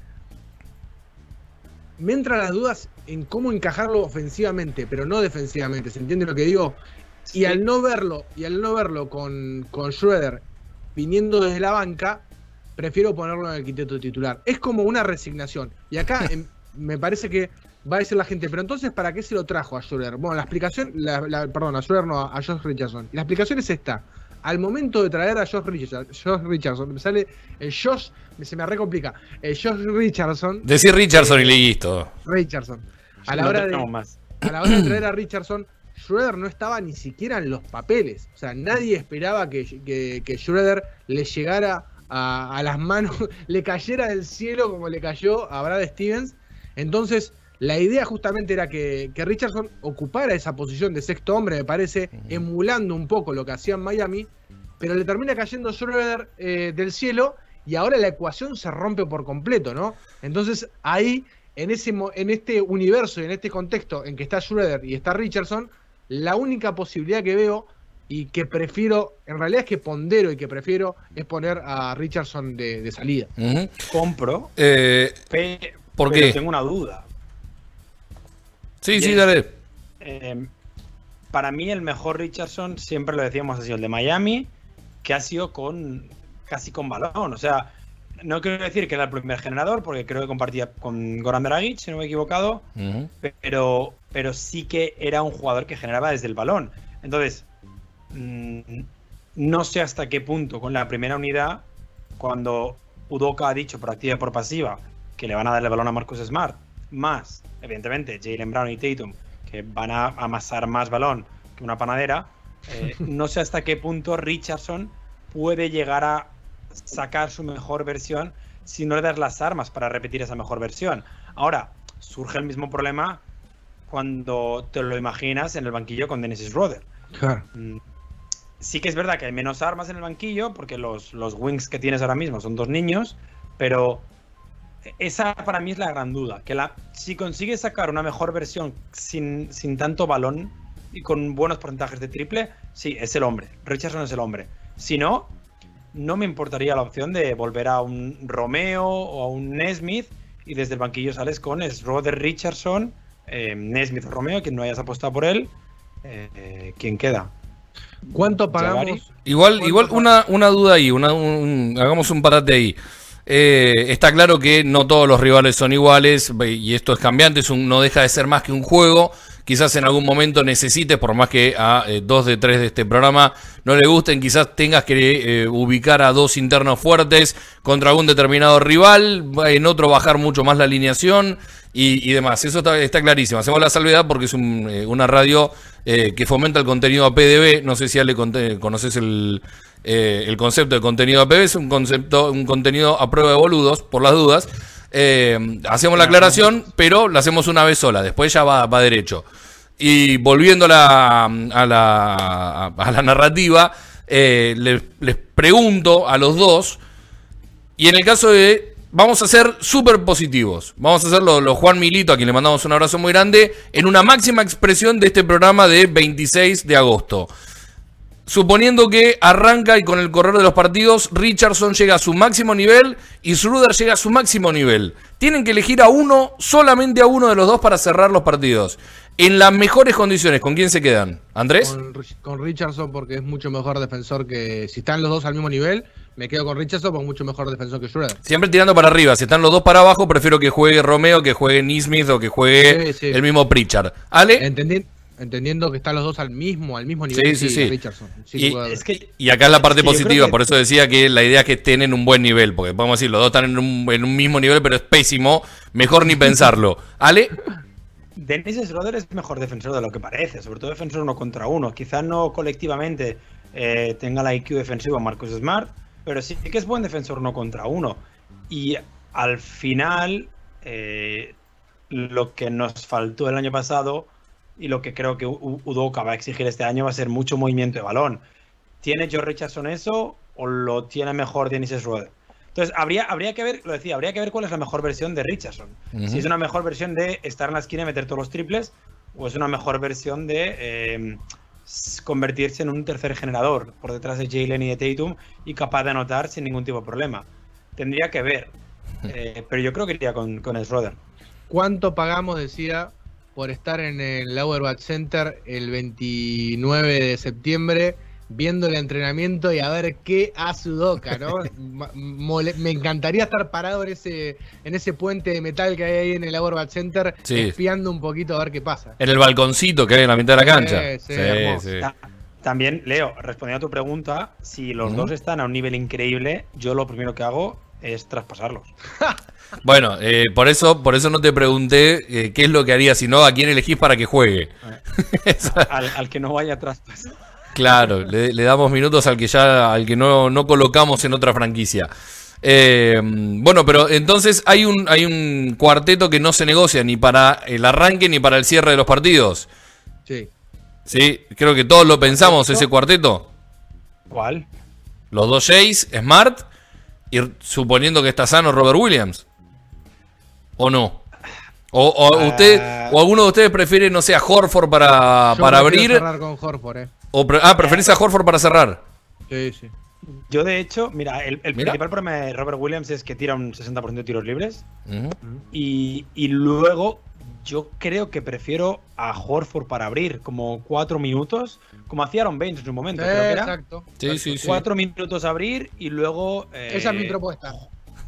me entran las dudas en cómo encajarlo ofensivamente, pero no defensivamente. ¿Se entiende lo que digo? Y al no verlo, y al no verlo con, con Schroeder viniendo desde la banca, prefiero ponerlo en el quinteto titular. Es como una resignación. Y acá em, me parece que va a decir la gente, pero entonces, ¿para qué se lo trajo a Schroeder? Bueno, la explicación, la, perdón, a Schroeder no, a Josh Richardson. La explicación es esta al momento de traer a Josh Richardson, Richardson me sale el Josh, se me recomplica, el Josh Richardson.
Decir Richardson y listo.
Richardson. A la, hora de, a la hora de traer a Richardson, Schroeder no estaba ni siquiera en los papeles. O sea, nadie esperaba que, que, Schroeder le llegara a, a, las manos, le cayera del cielo como le cayó a Brad Stevens. Entonces, la idea justamente era que, Richardson ocupara esa posición de sexto hombre, me parece, emulando un poco lo que hacía en Miami, pero le termina cayendo Schroeder eh, del cielo y ahora la ecuación se rompe por completo, ¿no? Entonces ahí, en, ese, en este universo y en este contexto en que está Schroeder y está Richardson, la única posibilidad que veo y que prefiero, en realidad es que pondero y que prefiero es poner a Richardson de, salida.
Compro.
Eh, ¿Por qué?
Tengo una duda.
Sí, sí, dale.
Em, para mí el mejor Richardson, siempre lo decíamos, ha sido el de Miami, que ha sido con casi con balón. O sea, no quiero decir que era el primer generador, porque creo que compartía con Goran Dragic, si no me he equivocado, pero, pero sí que era un jugador que generaba desde el balón. Entonces, mm, no sé hasta qué punto con la primera unidad, cuando Udoka ha dicho por activa y por pasiva que le van a dar el balón a Marcus Smart, más evidentemente, Jalen Brown y Tatum, que van a amasar más balón que una panadera, eh, no sé hasta qué punto Richardson puede llegar a sacar su mejor versión si no le das las armas para repetir esa mejor versión. Ahora, surge el mismo problema cuando te lo imaginas en el banquillo con Dennis Schroeder. Mm, sí que es verdad que hay menos armas en el banquillo, porque los, los wings que tienes ahora mismo son dos niños, pero esa para mí es la gran duda. Que la, si consigues sacar una mejor versión sin, tanto balón y con buenos porcentajes de triple, sí, es el hombre. Richardson es el hombre. Si no, no me importaría la opción de volver a un Romeo o a un Nesmith y desde el banquillo sales con es Roder Richardson, eh, Nesmith o Romeo, quien no hayas apostado por él. Eh, ¿Quién queda?
¿Cuánto pagamos?
Igual, igual una, una duda ahí, una, hagamos un parate ahí. Eh, está claro que no todos los rivales son iguales y esto es cambiante, es no deja de ser más que un juego quizás en algún momento necesites, por más que a eh, dos de tres de este programa no le gusten, quizás tengas que eh, ubicar a dos internos fuertes contra algún determinado rival, en otro bajar mucho más la alineación y, y demás. Eso está, está, clarísimo. Hacemos la salvedad porque es un, eh, una radio que fomenta el contenido APDB. No sé si ya le conoces el, el concepto de contenido APB, es un concepto, un contenido a prueba de boludos, por las dudas. Eh, hacemos la aclaración, pero la hacemos una vez sola, después ya va, va derecho. Y volviendo a la, a la, a la narrativa, eh, les, les, pregunto a los dos, y en el caso de, vamos a ser súper positivos, vamos a hacerlo los Juan Milito, a quien le mandamos un abrazo muy grande, en una máxima expresión de este programa de 26 de agosto. Suponiendo que arranca y con el correr de los partidos, Richardson llega a su máximo nivel y Schroeder llega a su máximo nivel. Tienen que elegir a uno, solamente a uno de los dos para cerrar los partidos. En las mejores condiciones, ¿con quién se quedan? ¿Andrés?
Con, con Richardson porque es mucho mejor defensor que... Si están los dos al mismo nivel, me quedo con Richardson porque es mucho mejor defensor que Schroeder.
Siempre tirando para arriba. Si están los dos para abajo, prefiero que juegue Romeo, que juegue Nismith o que juegue sí, sí. el mismo Pritchard. ¿Ale?
Entendí entendiendo que están los dos al mismo, al mismo nivel
sí, sí, sí.
Richardson.
Y, es que, y, acá es la parte positiva, que... por eso decía que la idea es que estén en un buen nivel, porque podemos decir, los dos están en un, en un mismo nivel, pero es pésimo, mejor ni pensarlo. ¿Ale?
Dennis Schroeder es mejor defensor de lo que parece, sobre todo defensor uno contra uno. Quizás no colectivamente eh, tenga la IQ defensivo Marcus Smart, pero sí que es buen defensor uno contra uno. Y al final, eh, lo que nos faltó el año pasado y lo que creo que Udoka va a exigir este año va a ser mucho movimiento de balón. ¿Tiene Joe Richardson eso o lo tiene mejor Dennis Schroeder? Entonces, habría, habría que ver, lo decía, habría que ver cuál es la mejor versión de Richardson. Uh -huh. Si es una mejor versión de estar en la esquina y meter todos los triples, o es una mejor versión de eh, convertirse en un tercer generador por detrás de Jalen y de Tatum y capaz de anotar sin ningún tipo de problema. Tendría que ver, eh, pero yo creo que iría con, con Schroeder.
¿Cuánto pagamos, decía, por estar en el Auerbach Center el 29 de septiembre viendo el entrenamiento y a ver qué hace Udoca, ¿no? Me encantaría estar parado en ese, en ese puente de metal que hay ahí en el Auerbach Center, sí. espiando un poquito a ver qué pasa.
En el balconcito que hay en la mitad de la cancha. Sí,
sí, También, Leo, respondiendo a tu pregunta, si los uh -huh. dos están a un nivel increíble, yo lo primero que hago es traspasarlos.
Bueno, eh, por eso por eso no te pregunté eh, qué es lo que haría, sino a quién elegís para que juegue.
al, al, que no vaya atrás. Pues.
Claro, le, le, damos minutos al que ya al que no, no colocamos en otra franquicia. Eh, bueno, pero entonces hay un hay un cuarteto que no se negocia ni para el arranque ni para el cierre de los partidos.
Sí.
Sí, creo que todos lo pensamos, ese cuarteto.
¿Cuál?
Los dos Jays, Smart y suponiendo que está sano Robert Williams. ¿O no? O, o uh, usted o alguno de ustedes prefiere, no sé, a Horford para, para abrir.
cerrar con Horford, eh.
o pre ah, preferís a Horford para cerrar.
Sí, sí.
Yo, de hecho, mira, el, el mira. principal problema de Robert Williams es que tira un 60% de tiros libres. Uh -huh. y, y, luego, yo creo que prefiero a Horford para abrir como cuatro minutos, como hacía Aaron Baines en su momento.
Sí,
creo que era.
exacto.
Sí, sí, sí.
Cuatro minutos abrir y luego.
Eh, Esa es mi propuesta.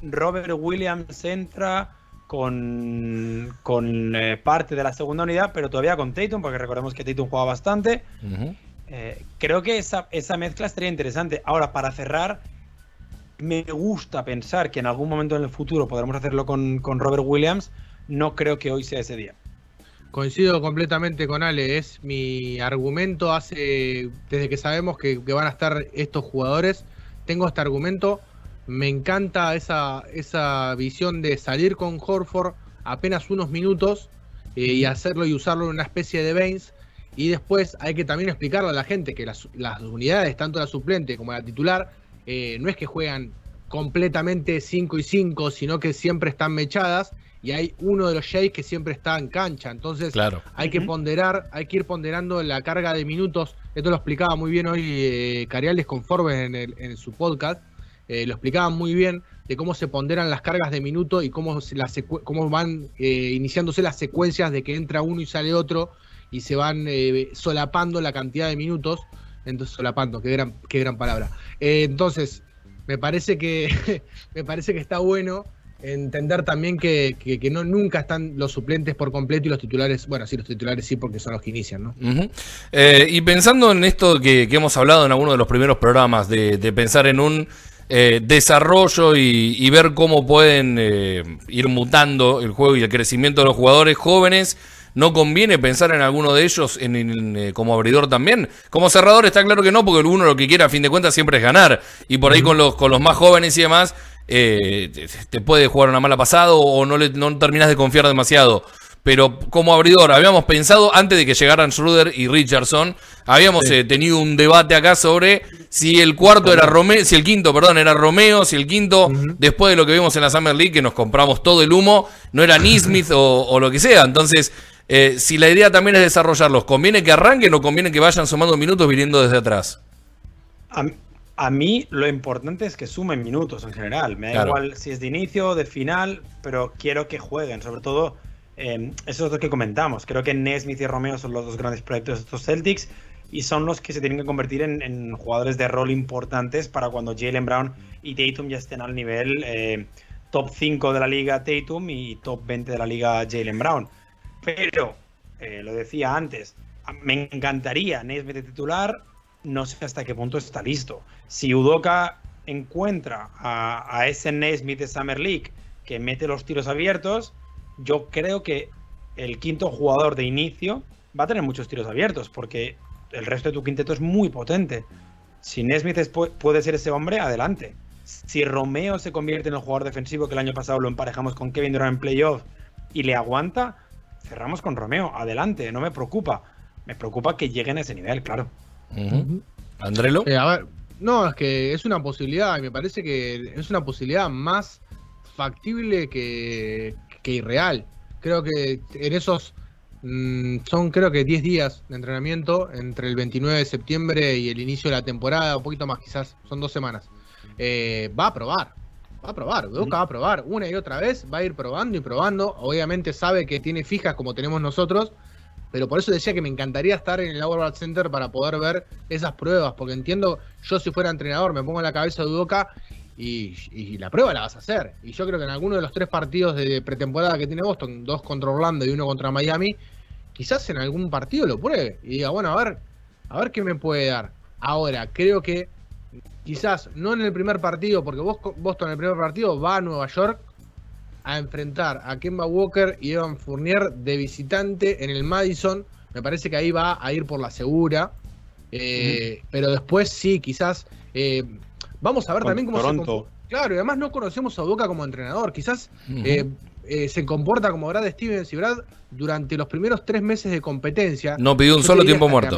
Robert Williams entra con, con eh, parte de la segunda unidad, pero todavía con Tatum, porque recordemos que Tatum juega bastante. Uh -huh. eh, creo que esa, esa mezcla estaría interesante. Ahora, para cerrar, me gusta pensar que en algún momento en el futuro podremos hacerlo con, con Robert Williams. No creo que hoy sea ese día.
Coincido completamente con Ale, es mi argumento hace, desde que sabemos que, que van a estar estos jugadores, tengo este argumento me encanta esa, esa visión de salir con Horford apenas unos minutos eh, y hacerlo y usarlo en una especie de Baines. Y después hay que también explicarle a la gente que las, las unidades, tanto la suplente como la titular, eh, no es que juegan completamente 5 y 5, sino que siempre están mechadas y hay uno de los Jays que siempre está en cancha. Entonces
claro.
hay que ponderar, hay que ir ponderando la carga de minutos. Esto lo explicaba muy bien hoy eh, Cariales con Forbes en, el, en su podcast eh, lo explicaban muy bien de cómo se ponderan las cargas de minuto y cómo, la cómo van eh, iniciándose las secuencias de que entra uno y sale otro y se van eh, solapando la cantidad de minutos. Entonces, solapando, qué gran, qué gran palabra. Eh, entonces, me parece que me parece que está bueno entender también que, no nunca están los suplentes por completo y los titulares, bueno, sí, los titulares sí, porque son los que inician, ¿no?
Eh, y pensando en esto que, hemos hablado en alguno de los primeros programas, de, pensar en un eh, desarrollo y, ver cómo pueden eh, ir mutando el juego y el crecimiento de los jugadores jóvenes. ¿No conviene pensar en alguno de ellos en, como abridor también? Como cerrador está claro que no, porque uno lo que quiere a fin de cuentas siempre es ganar. Y por ahí con, los, con los más jóvenes y demás, eh, te puede jugar una mala pasada o no, le, no terminas de confiar demasiado. Pero como abridor, habíamos pensado, antes de que llegaran Schroeder y Richardson, habíamos eh, tenido un debate acá sobre si el cuarto era Romeo, si el quinto, perdón, era Romeo, si el quinto, después de lo que vimos en la Summer League, que nos compramos todo el humo, no era Nismith o, lo que sea. Entonces, eh, si la idea también es desarrollarlos, ¿conviene que arranquen o conviene que vayan sumando minutos viniendo desde atrás?
A mí lo importante es que sumen minutos en general. Me da igual si es de inicio o de final, pero quiero que jueguen. Sobre todo, eh, eso es lo que comentamos. Creo que Nesmith y Romeo son los dos grandes proyectos de estos Celtics y son los que se tienen que convertir en, jugadores de rol importantes para cuando Jalen Brown y Tatum ya estén al nivel eh, top 5 de la liga Tatum y top 20 de la liga Jalen Brown. Pero, eh, lo decía antes, me encantaría Nesmith de titular, no sé hasta qué punto está listo. Si Udoka encuentra a, ese Nesmith de Summer League que mete los tiros abiertos, yo creo que el quinto jugador de inicio va a tener muchos tiros abiertos, porque el resto de tu quinteto es muy potente. Si Nesmith puede ser ese hombre, adelante. Si Romeo se convierte en el jugador defensivo que el año pasado lo emparejamos con Kevin Durant en playoff y le aguanta, cerramos con Romeo, adelante, no me preocupa. Me preocupa que lleguen a ese nivel, claro.
¿Andrelo?
Eh, a ver, no, es que es una posibilidad, y me parece que es una posibilidad más factible que, irreal. Creo que en esos mm, son creo que 10 días de entrenamiento entre el 29 de septiembre y el inicio de la temporada, un poquito más quizás, son dos semanas. Eh, va a probar, va a probar, va a probar una y otra vez, va a ir probando y probando. Obviamente sabe que tiene fijas como tenemos nosotros, pero por eso decía que me encantaría estar en el World Center para poder ver esas pruebas, porque entiendo, yo si fuera entrenador me pongo en la cabeza de Udoca y, la prueba la vas a hacer. Y yo creo que en alguno de los tres partidos de pretemporada que tiene Boston, dos contra Orlando y uno contra Miami, quizás en algún partido lo pruebe y diga, bueno, a ver, a ver qué me puede dar. Ahora, creo que quizás no en el primer partido, porque Boston en el primer partido va a Nueva York a enfrentar a Kemba Walker y Evan Fournier de visitante en el Madison. Me parece que ahí va a ir por la segura. Eh, pero después sí, quizás. Eh, vamos a ver también cómo se. Claro, y además no conocemos a Boca como entrenador. Quizás eh, se comporta como Brad Stevens y Brad durante los primeros tres meses de competencia.
No pidió un solo tiempo muerto.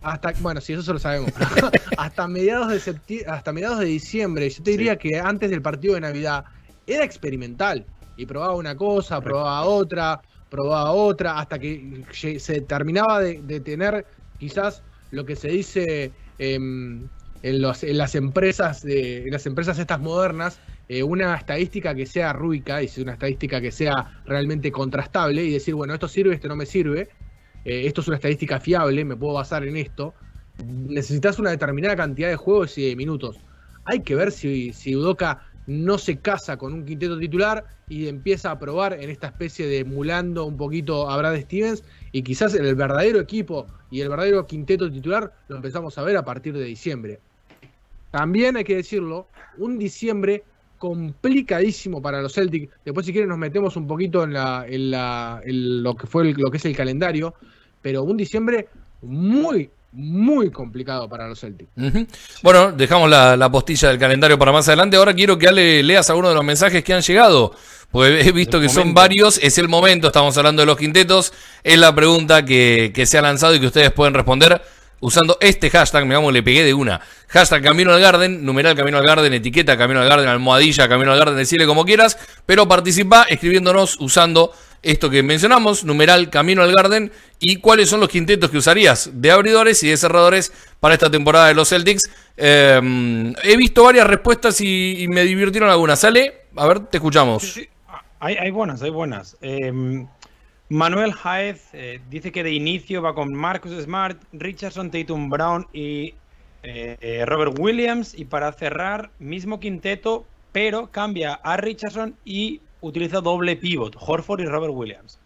hasta, bueno, sí, eso se lo sabemos. hasta mediados de hasta mediados de diciembre. Yo te diría que antes del partido de Navidad era experimental y probaba una cosa, probaba otra, probaba otra, hasta que se terminaba de, tener quizás lo que se dice em, en, las empresas de las empresas estas modernas eh, una estadística que sea rúbica y una estadística que sea realmente contrastable y decir bueno esto sirve esto no me sirve eh, esto es una estadística fiable me puedo basar en esto necesitas una determinada cantidad de juegos y de minutos hay que ver si, si Udoka no se casa con un quinteto titular y empieza a probar en esta especie de emulando un poquito a Brad Stevens y quizás el verdadero equipo y el verdadero quinteto titular lo empezamos a ver a partir de diciembre. También hay que decirlo, un diciembre complicadísimo para los Celtics. Después si quieren nos metemos un poquito en, la, en, lo que fue lo que es el calendario, pero un diciembre muy muy complicado para los Celtics.
Bueno, dejamos la, postilla del calendario para más adelante. Ahora quiero que Ale leas algunos de los mensajes que han llegado. Porque he visto que son varios. Es el momento, estamos hablando de los quintetos. Es la pregunta que, que se ha lanzado y que ustedes pueden responder usando este hashtag, me vamos, le pegué de una. Hashtag Camino al Garden, numeral Camino al Garden, etiqueta Camino al Garden, almohadilla Camino al Garden, decirle como quieras, pero participa escribiéndonos usando esto que mencionamos, numeral Camino al Garden, y cuáles son los quintetos que usarías de abridores y de cerradores para esta temporada de los Celtics. Em, he visto varias respuestas y, me divirtieron algunas. Sale, a ver, te escuchamos.
Hay, buenas, hay buenas. Em, Manuel Jaez eh, dice que de inicio va con Marcus Smart, Richardson, Tatum Brown y eh, Robert Williams. Y para cerrar, mismo quinteto, pero cambia a Richardson y utiliza doble pivot, Horford y Robert Williams.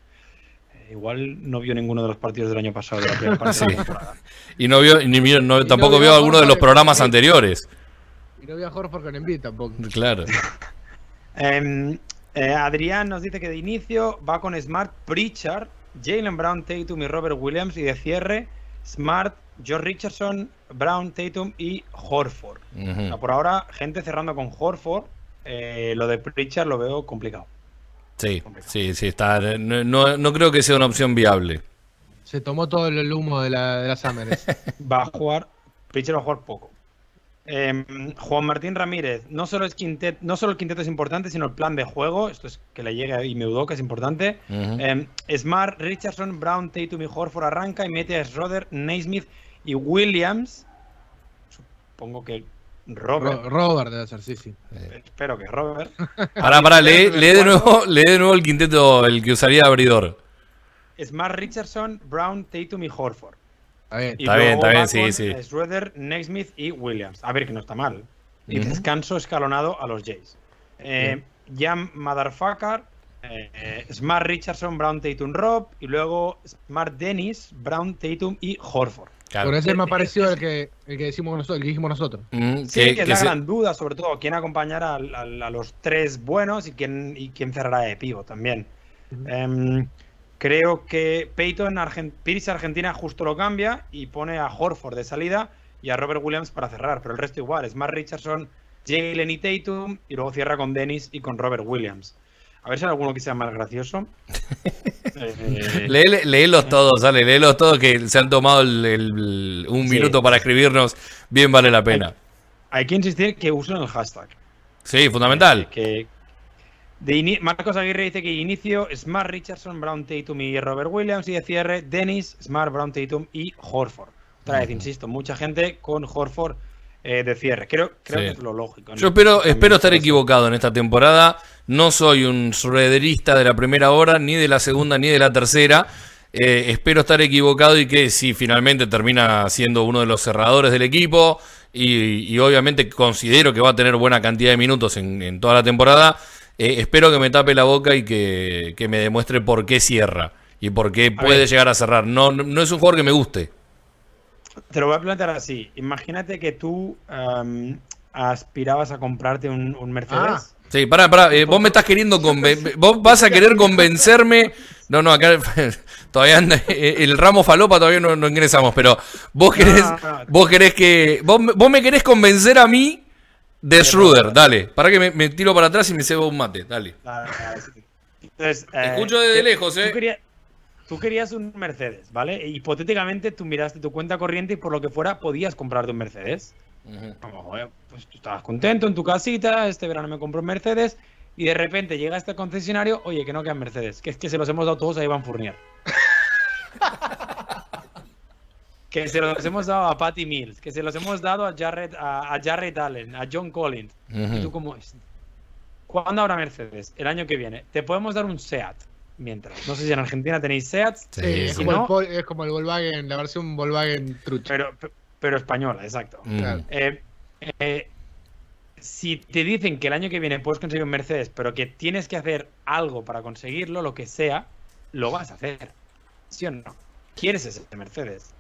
Eh, igual no vio ninguno de los partidos del año pasado de la primera parte de la.
Y no vio, ni vio- no-
Y no
tampoco
vio
vio alguno de los programas anteriores.
Y no voy a Horford con Embiid tampoco.
Claro.
Em, eh, Adrián nos dice que de inicio va con Smart, Pritchard, Jalen Brown, Tatum y Robert Williams. Y de cierre, Smart, George Richardson, Brown, Tatum y Horford. O sea,
Ujú.
por ahora, gente cerrando con Horford. eh, lo de Pritchard lo veo complicado.
Sí, sí, sí, está. No, no, no creo que sea una opción viable.
Se tomó todo el humo de la, de la.
Va a jugar, Pritchard va a jugar poco. Em, Juan Martín Ramírez, no solo, es quintet, no solo el quinteto es importante, sino el plan de juego. Esto es que le llegue a Imeudo, que es importante. Em, Smart, Richardson, Brown, Tatum y Horford arranca y mete a Schroeder, Naismith y Williams. Supongo que Robert.
Ro- Robert debe ser, sí, sí.
Espero que Robert.
Pará, pará, lee, lee de nuevo, lee de nuevo el quinteto, el que usaría abridor.
Smart, Richardson, Brown, Tatum y Horford.
Está bien.
Y
Está bien,
luego
está bien, sí, sí.
Schroeder, Naismith y Williams. A ver, que no está mal. Y descanso escalonado a los Jays. Eh, Jam Motherfucker, eh, eh, Smart Richardson, Brown, Tatum, Rob. Y luego Smart Dennis, Brown, Tatum y Horford.
Claro.
Por ese es más parecido al que, el que, decimos nosotros, el que dijimos nosotros.
Mm,
Sí,
que-
que, es
que
la
se-
gran duda, sobre todo, quién acompañará a, los tres buenos y quién, y quién cerrará de pivo también. Em, creo que Peyton, Argen- Pierce Argentina justo lo cambia y pone a Horford de salida y a Robert Williams para cerrar, pero el resto igual, es más Richardson, Jalen y Tatum y luego cierra con Dennis y con Robert Williams. A ver si hay alguno que sea más gracioso. Eh,
Léele- léelos todos, sale, léelos todos que se han tomado el- el- un
Sí.
minuto para escribirnos. Bien vale la pena.
hay que insistir que usen el hashtag.
Sí, fundamental.
Que de Marcos Aguirre dice que inicio Smart, Richardson, Brown, Tatum y Robert Williams y de cierre Dennis, Smart, Brown, Tatum y Horford. Otra vez, insisto, mucha gente con Horford eh, de cierre. Creo, creo
Sí.
que es lo lógico. ¿no?
Yo espero, espero estar equivocado en esta temporada. No soy un Schroederista de la primera hora, ni de la segunda, ni de la tercera. Eh, espero estar equivocado y que si finalmente termina siendo uno de los cerradores del equipo y, y obviamente considero que va a tener buena cantidad de minutos en, en toda la temporada, eh, espero que me tape la boca y que, que me demuestre por qué cierra y por qué puede
ver.
llegar a cerrar. No, no, no es un jugador que me guste.
Te lo voy a plantear así. Imagínate que tú aspirabas a comprarte un, un Mercedes.
Ah.
Sí, pará, pará, eh, vos me estás queriendo conven- vos vas a querer convencerme. No, no, acá todavía anda- eh, el ramo falopa todavía no, no ingresamos, pero vos querés, vos querés que, vos, vos me querés convencer a mí de Schroeder, dale, para que me, me tiro para atrás y me cebo un mate, dale.
Sí. Entonces,
Te escucho desde lejos, eh.
Tú querías, tú querías un Mercedes, ¿vale? E hipotéticamente tú miraste tu cuenta corriente y por lo que fuera podías comprarte un Mercedes. Como, joder, pues tú estabas contento en tu casita, este verano me compró un Mercedes y de repente llega este concesionario, oye, que no quedan Mercedes, que es que se los hemos dado todos a Iván Fournier. que se los hemos dado a Patty Mills, que se los hemos dado a Jared, a, a Jared Allen, a John Collins. Y tú como, ¿cuándo habrá Mercedes? El año que viene. Te podemos dar un SEAT mientras. No sé si en Argentina tenéis SEAT,
Sí,
Sí, es, como
no-
el, es como el Volkswagen, la versión Volkswagen trucha.
pero, pero española, exacto.
Mm.
Claro.
Eh, eh, si te dicen que el año que viene puedes conseguir un Mercedes, pero que tienes que hacer algo para conseguirlo, lo que sea, lo vas a hacer. ¿Sí o no? ¿Quieres ese Mercedes?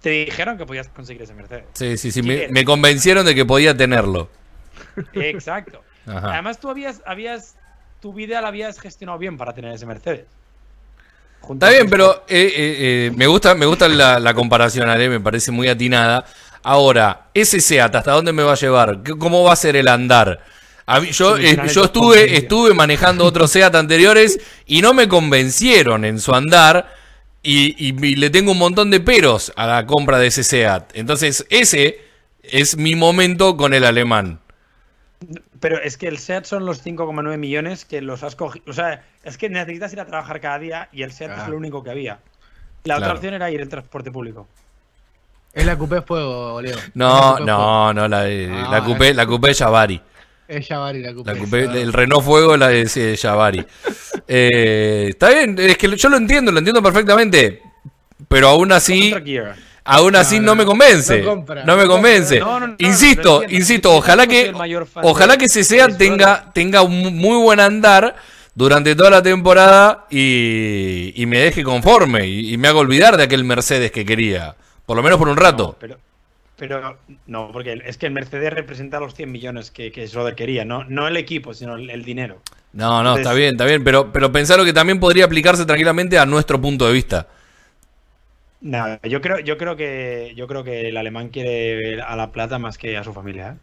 Te dijeron que podías conseguir ese Mercedes.
Sí, sí, sí, me, convencieron de que podía tenerlo.
Exacto.
Ajá.
Además, tú habías, habías, tu vida la habías gestionado bien para tener ese Mercedes.
Está bien, pero eh, eh, eh, me gusta, me gusta la, la comparación, Ale, me parece muy atinada. Ahora, ese SEAT, ¿hasta dónde me va a llevar? ¿Qué- ¿Cómo va a ser el andar? A mí- yo, eh, yo estuve, estuve manejando otros SEAT anteriores y no me convencieron en su andar y, y- y le tengo un montón de peros a la compra de ese SEAT. Entonces, ese es mi momento con el alemán.
Pero es que el SEAT son los 5,9 millones que los has cogido. O sea, es que necesitas ir a trabajar cada día y el SEAT es lo único que había. La
Claro.
otra opción era ir en transporte público.
Es la Coupé Fuego, Leo.
No, no, no, la,
Ah,
la coupé, la coupé Javari.
Es Javari la Coupé.
La coupé- el Renault Fuego la de sí, de Javari. Eh, está bien, es que yo lo entiendo, lo entiendo perfectamente. Pero aún así. Aún así
No,
no,
no,
me convence.
no compra,
no me
no
convence.
compra. No, no, no,
insisto, insisto, ojalá que ojalá que ese
de
sea
Chris
tenga tenga un muy buen andar durante toda la temporada y, y me deje conforme y, y me haga olvidar de aquel Mercedes que quería, por lo menos por un
No,
rato.
pero, pero no, porque es que el Mercedes representa los 100 millones que, que Schroeder quería, no, no el equipo, sino el, el dinero.
No, no, está bien, está bien, pero pero pensarlo que también podría aplicarse tranquilamente a nuestro punto de vista.
Nada, yo creo, yo creo que yo creo que el alemán quiere a la plata más que a su familia.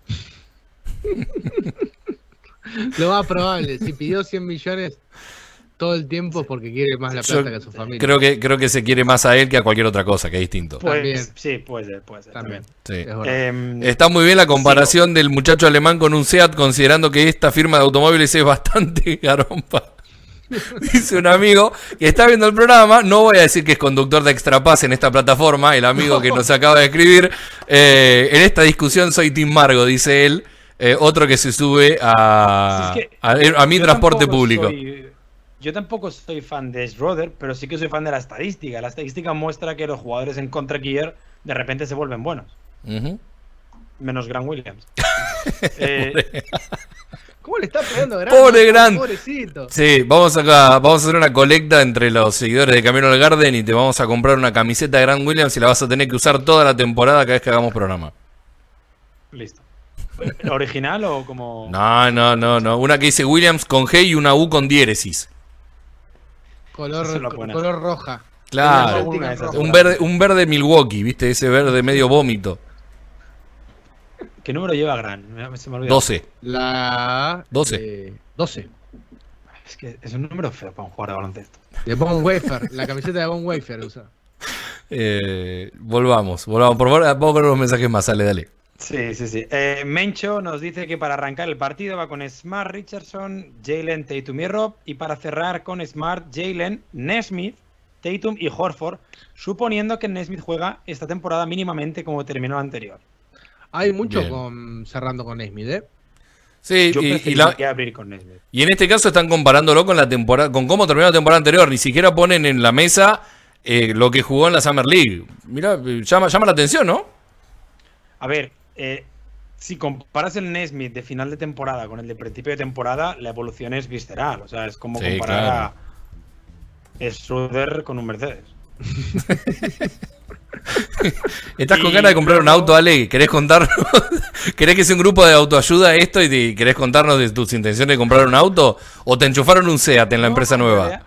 ¿eh?
Lo más probable, si pidió 100 millones todo el tiempo es porque quiere más la
Yo
plata que a su familia.
Creo que creo que se quiere más a él que a cualquier otra cosa, que es distinto.
Pues
También.
sí, puede ser, puede ser.
También.
Sí.
Es verdad.
Em,
Está muy bien la comparación del muchacho alemán con un SEAT, considerando que esta firma de automóviles es bastante garompa. Dice un amigo que está viendo el programa, no voy a decir que es conductor de Extrapass en esta plataforma, el amigo que nos acaba de escribir. eh, en esta discusión soy Tim Margo, dice él, eh, otro que se sube a,
Si es que
a, a mi transporte público.
soy- yo tampoco soy fan de Schroeder, pero sí que soy fan de la estadística. La estadística muestra que los jugadores en contra Gear de repente se vuelven buenos. Menos Grant Williams. Eh,
¿Cómo le está pegando Grant?
Pobre Grant.
Pobrecito.
Sí, vamos acá, vamos a hacer una colecta entre los seguidores de Camino al Garden y te vamos a comprar una camiseta de Grant Williams y la vas a tener que usar toda la temporada cada vez que hagamos programa.
listo. ¿Original o como.?
No, no, no, no. Una que dice Williams con G y una U con diéresis.
Color, color roja.
Claro. Un verde, un verde Milwaukee, ¿viste? Ese verde medio vómito.
¿Qué número lleva Grant? Me- Se me olvidó.
12.
La
12.
eh, 12.
Es que es un número feo para un jugador de baloncesto.
De Von Wafer. la camiseta de Von Wafer usa.
Eh, volvamos, volvamos. Por favor, vamos con unos mensajes más. Dale, dale.
Sí, sí, sí. Eh, Mencho nos dice que para arrancar el partido va con Smart Richardson, Jalen, Tatum y Rob. Y para cerrar con Smart, Jalen, Nesmith, Tatum y Horford. Suponiendo que Nesmith juega esta temporada mínimamente como terminó la anterior.
Hay mucho
Bien.
con cerrando con Smith, ¿eh?
Sí,
Yo
y, y
preferiría
la-
abrir con Nesmith.
y en este caso están comparándolo con la temporada, con cómo terminó la temporada anterior. Ni siquiera ponen en la mesa eh, lo que jugó en la Summer League. Mira, llama, llama la atención, ¿no?
A ver, eh, si comparas el Nesmith de final de temporada con el de principio de temporada, la evolución es visceral. O sea, es como
Sí,
comparar
claro.
a Schroeder con un Mercedes.
Estás con ganas de comprar un auto, Ale. ¿Querés contarnos? ¿Querés que sea un grupo de autoayuda esto y te- querés contarnos de tus intenciones de comprar un auto? ¿O te enchufaron un SEAT en la
No,
empresa nueva?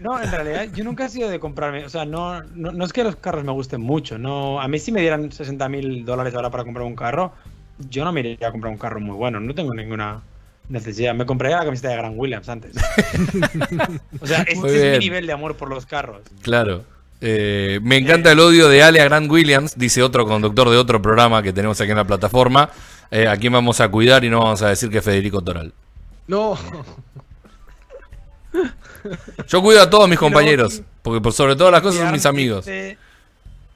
No, en realidad yo nunca he sido de comprarme. O sea, no, no, no es que los carros me gusten mucho. No, a mí si me dieran 60 mil dólares ahora para comprar un carro, yo no me iría a comprar un carro muy bueno. No tengo ninguna necesidad. Me compraría la camiseta de Grant Williams antes. o sea, este es mi nivel de amor por los carros.
Claro. Eh, me encanta el odio de Ale a Grant Williams, dice otro conductor de otro programa que tenemos aquí en la plataforma. Eh, a quién vamos a cuidar y no vamos a decir que es Federico Toral.
No.
Yo cuido a todos mis compañeros, porque por sobre todas las cosas son mis amigos.
dice,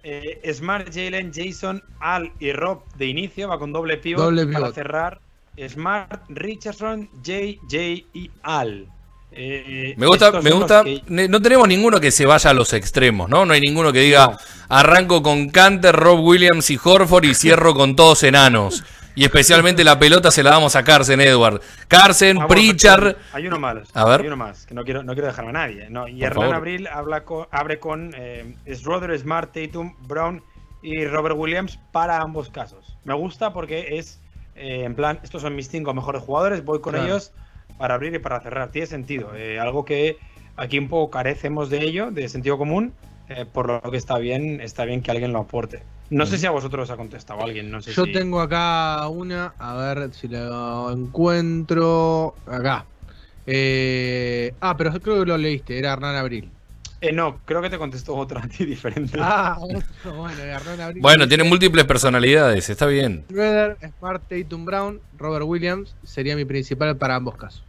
eh, Smart, Jalen, Jason, Al y Rob de inicio, va con doble pivot.
Doble
Para cerrar, Smart, Richardson, J, J y Al. Eh,
Me gusta, me gusta.
que-
No tenemos ninguno que se vaya a los extremos, ¿no? No hay ninguno que diga
No.
arranco con Canter, Rob Williams y Horford y cierro con todos enanos. Y especialmente la pelota se la damos a Carsen Edward.
Ah, bueno,
Pritchard.
Hay uno más.
A ver.
Hay uno más, que no quiero, no quiero dejarme a nadie. No, y
Por
Hernán
favor.
Abril habla con- abre con eh, Schroeder, Smart, Tatum, Brown y Robert Williams para ambos casos. Me gusta porque es, eh, en plan, estos son mis cinco mejores jugadores, voy con
Claro.
ellos para abrir y para cerrar. Tiene sentido. eh, algo que aquí un poco carecemos de ello, de sentido común, eh, por lo que está bien, está bien que alguien lo aporte. No sé si a vosotros os ha contestado alguien, no sé
Yo
si-
tengo acá una, a ver si lo encuentro. Acá. Eh, ah, pero creo que lo leíste, era Hernán Abril.
Eh, no, creo que te contestó otra a ti diferente.
Ah, otro, bueno, Hernán Abril.
Bueno, tiene múltiples personalidades, está bien.
Schroeder, Smart, Tatum Brown, Robert Williams sería mi principal para ambos casos.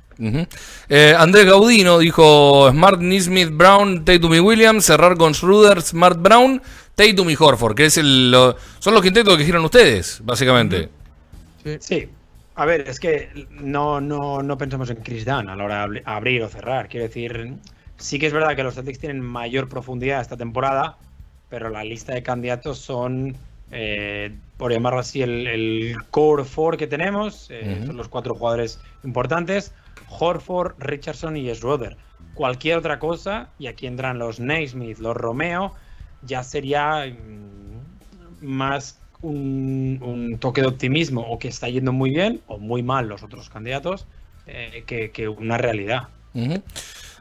Eh, Andrés Gaudino dijo Smart, Nismith, Brown, Tatum y Williams. Cerrar con Schroeder, Smart, Brown, Tatum y Horford. Que es el, lo- son los quintetos que dijeron ustedes, básicamente.
Sí.
Sí. A ver, es que no, no, no pensamos en Chris Dunn a la hora de abri- abrir o cerrar. Quiero decir, sí que es verdad que los Celtics tienen mayor profundidad esta temporada, pero la lista de candidatos son, eh, por llamarlo así, el, el core four que tenemos, eh, son los cuatro jugadores importantes, Horford, Richardson y Schroeder. Cualquier otra cosa, y aquí entran los Naismith, los Romeo, ya sería mm, más un, toque de optimismo, o que está yendo muy bien, o muy mal los otros candidatos, eh, que, una realidad.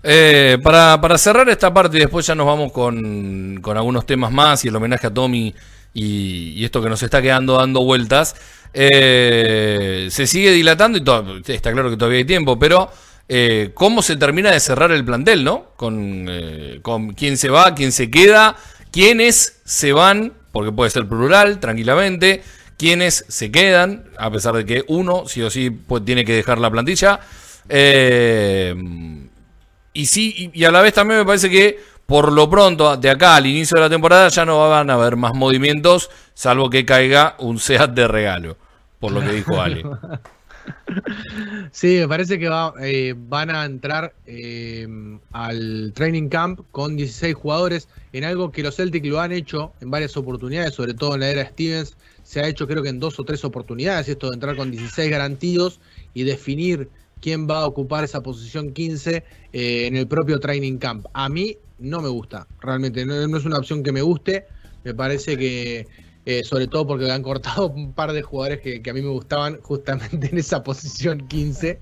Eh, para, para cerrar esta parte y después ya nos vamos con, con algunos temas más y el homenaje a Tommy y esto que nos está quedando dando vueltas. Eh, se sigue dilatando y está claro que todavía hay tiempo, pero eh, ¿cómo se termina de cerrar el plantel, no? Con, eh, con quién se va, quién se queda, quiénes se van, porque puede ser plural, tranquilamente, quiénes se quedan, a pesar de que uno sí o sí pues, tiene que dejar la plantilla. Y sí, y a la vez también me parece que por lo pronto, de acá al inicio de la temporada, ya no van a haber más movimientos, salvo que caiga un SEAT de regalo, por lo que dijo Ale.
Sí, me parece que va, eh, van a entrar eh, al training camp con 16 jugadores en algo que los Celtics lo han hecho en varias oportunidades, sobre todo en la era Stevens. Se ha hecho creo que en dos o tres oportunidades esto de entrar con 16 garantidos y definir quién va a ocupar esa posición 15 eh, en el propio training camp. A mí no me gusta, realmente no, no es una opción que me guste. Me parece que eh, sobre todo porque han cortado un par de jugadores que, que a mí me gustaban justamente en esa posición 15.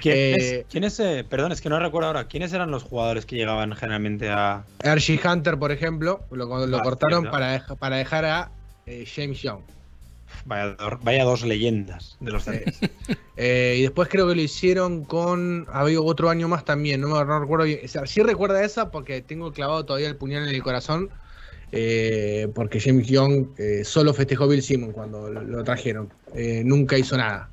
¿Quién
Eh,
es, quién es, eh, perdón, es que no recuerdo ahora, ¿quiénes eran los jugadores que llegaban generalmente a...
Archie Hunter, por ejemplo, lo, lo
Ah,
cortaron
cierto.
para, para dejar a eh, James Young.
Vaya, vaya dos leyendas de los Celtics.
Eh, y después creo que lo hicieron con. Había otro año más también, no me no recuerdo bien. O sea, sí recuerda esa porque tengo clavado todavía el puñal en el corazón. eh, porque James Young eh, solo festejó Bill Simmons cuando lo, lo trajeron. Eh, nunca hizo nada.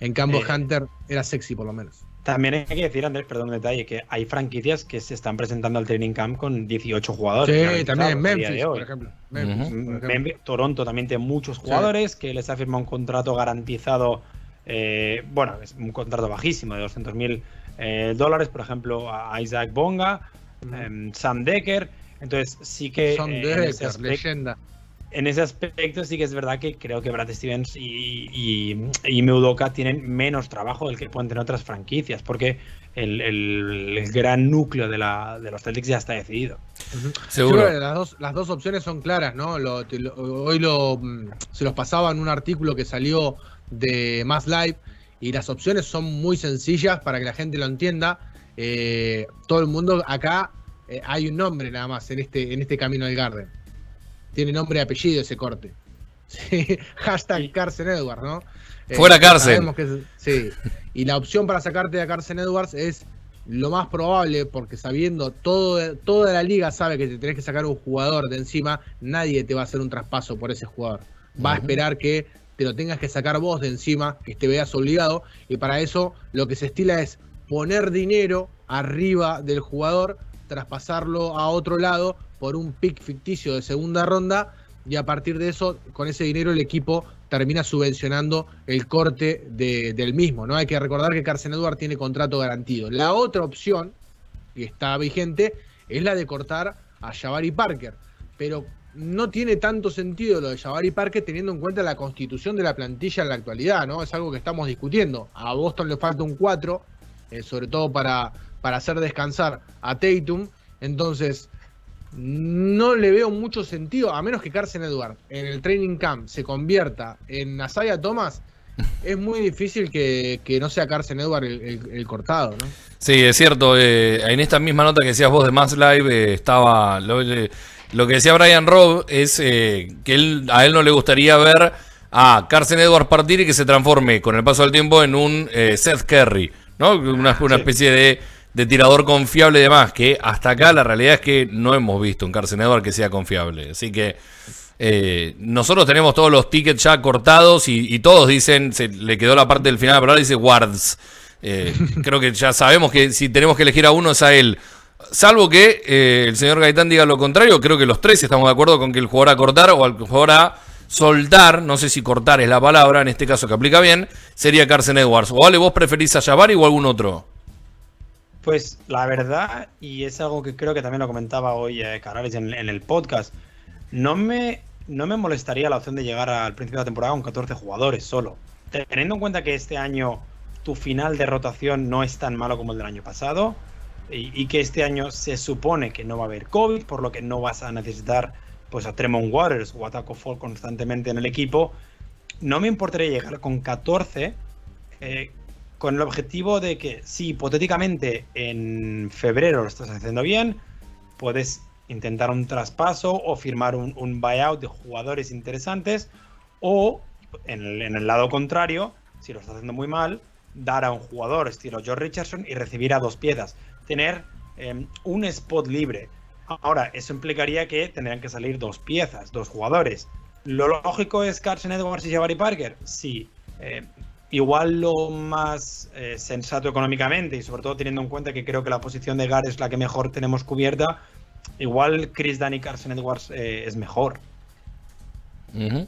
En cambio,
Eh,
Hunter era sexy por lo menos.
También hay que decir, Andrés, perdón un detalle, que hay franquicias que se están presentando al training camp con 18 jugadores.
Sí, también Memphis, por ejemplo. Memphis,
Ujú.
por ejemplo.
Memphis- Toronto también tiene muchos jugadores que les ha firmado un contrato garantizado, eh, bueno, es un contrato bajísimo de 200 mil dólares, por ejemplo, a Isaac Bonga, em, Sam Decker. Entonces sí que
Son
eh,
Decker,
aspecto,
leyenda.
En ese aspecto sí que es verdad que creo que Brad Stevens y, y, y Meudoka tienen menos trabajo del que pueden tener otras franquicias, porque el, el- el gran núcleo de, la, de los Celtics ya está decidido.
Seguro.
Yo creo que las dos, las dos opciones son claras, ¿no? Lo- te lo- hoy lo, mm, se los pasaba en un artículo que salió de Mass Live y las opciones son muy sencillas para que la gente lo entienda. Eh, todo el mundo acá eh, hay un nombre nada más en este, en este camino del Garden. Tiene nombre y apellido ese corte. Sí, hashtag Carson Edwards, ¿no? Eh,
Fuera Carson.
sabemos que es- sí. Y la opción para sacarte a Carson Edwards es lo más probable, porque sabiendo todo, toda la liga sabe que te tenés que sacar un jugador de encima, nadie te va a hacer un traspaso por ese jugador. Va a esperar que te lo tengas que sacar vos de encima, que te veas obligado, y para eso lo que se estila es poner dinero arriba del jugador, traspasarlo a otro lado por un pick ficticio de segunda ronda, y a partir de eso, con ese dinero el equipo termina subvencionando el corte de- del mismo. ¿no? Hay que recordar que Carson Edwards tiene contrato garantido. La otra opción, que está vigente, es la de cortar a Jabari Parker. Pero no tiene tanto sentido lo de Jabari Parker teniendo en cuenta la constitución de la plantilla en la actualidad, ¿no? Es algo que estamos discutiendo. A Boston le falta un 4, eh, sobre todo para, para hacer descansar a Tatum. Entonces, no le veo mucho sentido, a menos que Carson Edwards en el training camp se convierta en Asaya Thomas. Es muy difícil que, que no sea Carson Edwards el, el- el cortado, ¿no?
Sí, es cierto. eh, en esta misma nota que decías vos de Mass Live eh, estaba. Lo, eh, lo que decía Brian Robb es eh, que él, a él no le gustaría ver a Carson Edwards partir y que se transforme con el paso del tiempo en un eh, Seth Curry, ¿no? Una, una especie de, de tirador confiable y demás. Que hasta acá la realidad es que no hemos visto un Carson Edwards que sea confiable. Así que. eh, nosotros tenemos todos los tickets ya cortados y, y todos dicen, se le quedó la parte del final de la palabra, dice guards. Eh, creo que ya sabemos que si tenemos que elegir a uno es a él. Salvo que eh, el señor Gaitán diga lo contrario, creo que los tres estamos de acuerdo con que el jugador a cortar o al jugador a soltar, no sé si cortar es la palabra, en este caso que aplica bien, sería Carson Edwards. O Ale, vos preferís a Jabari o algún otro.
Pues la verdad, y es algo que creo que también lo comentaba hoy eh, Canales en, el podcast, no me, no me molestaría la opción de llegar al principio de la temporada con 14 jugadores solo. Teniendo en cuenta que este año tu final de rotación no es tan malo como el del año pasado y, y que este año se supone que no va a haber COVID, por lo que no vas a necesitar pues a Tremont Waters o a Taco Fall constantemente en el equipo, no me importaría llegar con 14 eh, con el objetivo de que si hipotéticamente en febrero lo estás haciendo bien, puedes intentar un traspaso o firmar un, buyout de jugadores interesantes o en el, lado contrario, si lo estás haciendo muy mal, dar a un jugador estilo George Richardson y recibir a dos piezas. Tener eh, un spot libre. Ahora, eso implicaría que tendrían que salir dos piezas, dos jugadores. ¿Lo lógico es Carson Edwards y Jabari Parker? Sí. Eh, igual lo más eh, sensato económicamente y sobre todo teniendo en cuenta que creo que la posición de Gar es la que mejor tenemos cubierta, igual Chris Dunn y Carson Edwards eh, es mejor.
Uh -huh.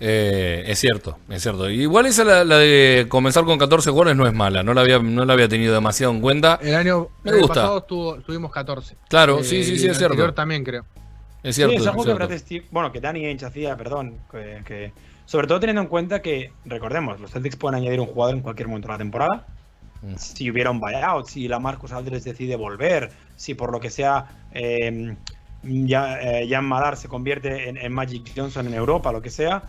eh, es cierto, es cierto. Igual esa la, la, de comenzar con 14 jugadores no es mala, no la había, no la había tenido demasiado en cuenta.
El año,
Me
el año
gusta.
pasado tuvo- tuvimos 14.
Claro, sí, sí, sí,
el
es cierto.
anterior también creo.
Es cierto.
sí, es
es
algo que
cierto.
Brad Steve- bueno, que Danny Ainge hacía, perdón, que, que- sobre todo teniendo en cuenta que, recordemos, los Celtics pueden añadir un jugador en cualquier momento de la temporada.
Mm.
Si hubiera un buyout, si la Marcus Aldridge decide volver, si por lo que sea eh, ya, eh, Jan Madar se convierte en, en Magic Johnson en Europa, lo que sea,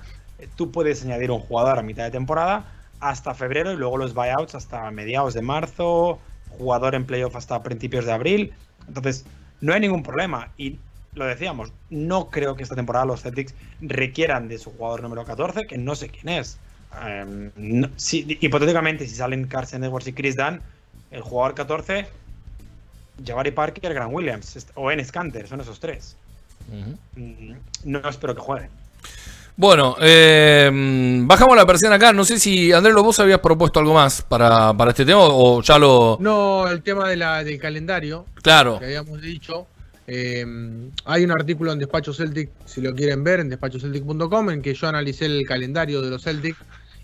tú puedes añadir un jugador a mitad de temporada hasta febrero y luego los buyouts hasta mediados de marzo, jugador en playoff hasta principios de abril. Entonces, no hay ningún problema. Y lo decíamos, no creo que esta temporada los Celtics requieran de su jugador número 14, que no sé quién es. No- si- hipotéticamente, si salen Carson Edwards y Chris Dunn, el jugador 14, Jabari Parker, Grant Williams o Enes Kanter, son esos tres. Mm, No espero que jueguen.
Bueno, eh, bajamos la persiana acá. No sé si, Andrés, vos habías propuesto algo más para, para este tema o ya lo.
No, el tema de la, del calendario,
Claro.
que habíamos dicho. Eh, hay un artículo en Despacho Celtic, si lo quieren ver, en despachoceltic.com, en que yo analicé el calendario de los Celtic.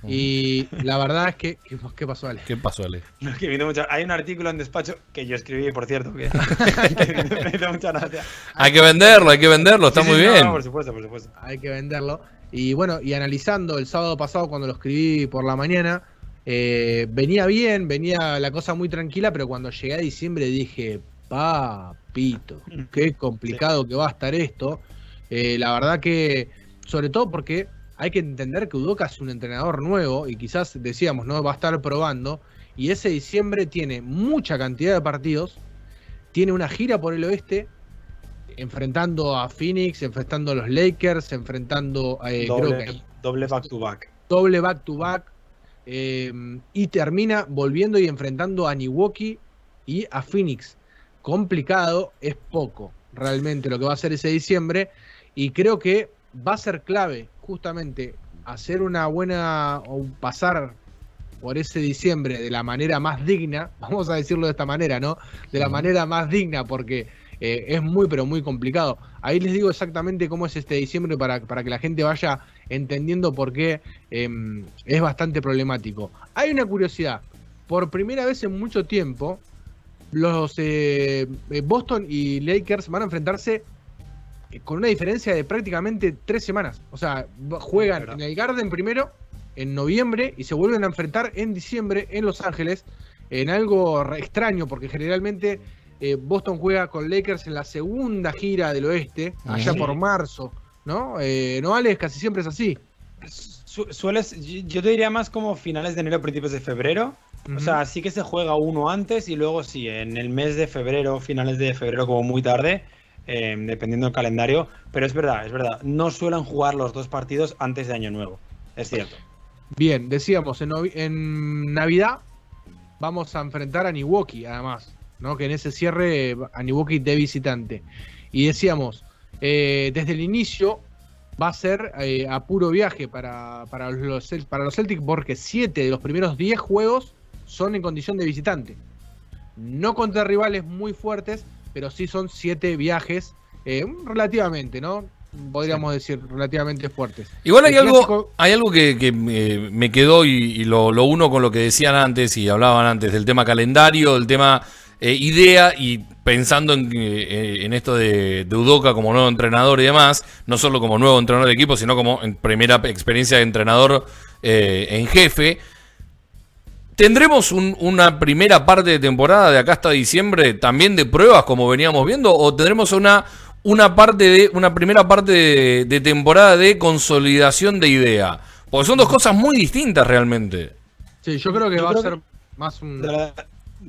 Y la verdad es que. ¿Qué, pasó, Ale?
¿Qué pasó, Ale?
No, que me hizo mucha- Hay un artículo en despacho que yo escribí, por cierto, que, que me hizo mucha gracia.
Hay que venderlo, hay que venderlo, está
Sí,
muy
sí,
bien.
no, por supuesto, por supuesto.
hay que venderlo. Y bueno, y analizando el sábado pasado cuando lo escribí por la mañana, eh, venía bien, venía la cosa muy tranquila, pero cuando llegué a diciembre dije, papito, qué complicado que va a estar esto. Eh, la verdad que, sobre todo porque hay que entender que Udoca es un entrenador nuevo y quizás decíamos, no va a estar probando. Y ese diciembre tiene mucha cantidad de partidos, tiene una gira por el oeste, enfrentando a Phoenix, enfrentando a los Lakers, enfrentando eh, creo que
doble back to back.
doble back to back eh, y termina volviendo y enfrentando a Milwaukee y a Phoenix. Complicado, es poco realmente lo que va a hacer ese diciembre y creo que va a ser clave justamente hacer una buena o pasar por ese diciembre de la manera más digna, vamos a decirlo de esta manera, ¿no? De la manera más digna porque eh, es muy pero muy complicado. Ahí les digo exactamente cómo es este diciembre para, para que la gente vaya entendiendo por qué eh, es bastante problemático. Hay una curiosidad, por primera vez en mucho tiempo, los eh, eh, Boston y Lakers van a enfrentarse eh, con una diferencia de prácticamente tres semanas. O sea, juegan en el Garden primero, en noviembre, y se vuelven a enfrentar en diciembre en Los Ángeles, en algo extraño, porque generalmente eh, Boston juega con Lakers en la segunda gira del oeste, allá
Ujú.
por marzo, ¿no? Eh, no, Alex, casi siempre es así.
Su- sueles, yo yo te diría más como finales de enero, principios de febrero. O sea, sí que se juega uno antes y luego sí, en el mes de febrero, finales de febrero como muy tarde, eh, dependiendo del calendario. Pero es verdad, es verdad, no suelen jugar los dos partidos antes de Año Nuevo. Es cierto.
Bien, decíamos, en, en Navidad vamos a enfrentar a Milwaukee, además, ¿no? Que en ese cierre a Milwaukee de visitante. Y decíamos, eh, desde el inicio va a ser eh, a puro viaje para, para, los, para los Celtics porque 7 de los primeros 10 juegos son en condición de visitante. No contra rivales muy fuertes, pero sí son 7 viajes eh, relativamente, ¿no? Podríamos decir relativamente fuertes.
Igual hay algo, hay algo que, que, eh, me quedó y, y lo, lo uno con lo que decían antes y hablaban antes del tema calendario, del tema eh, idea y pensando en, eh, en esto de, de, Udoca como nuevo entrenador y demás, no solo como nuevo entrenador de equipo, sino como en primera experiencia de entrenador eh, en jefe. ¿Tendremos un, una primera parte de temporada de acá hasta diciembre también de pruebas como veníamos viendo? ¿O tendremos una, una parte de una primera parte de, de temporada de consolidación de idea? Porque son dos cosas muy distintas realmente.
Sí, yo creo que yo va a ser que... más un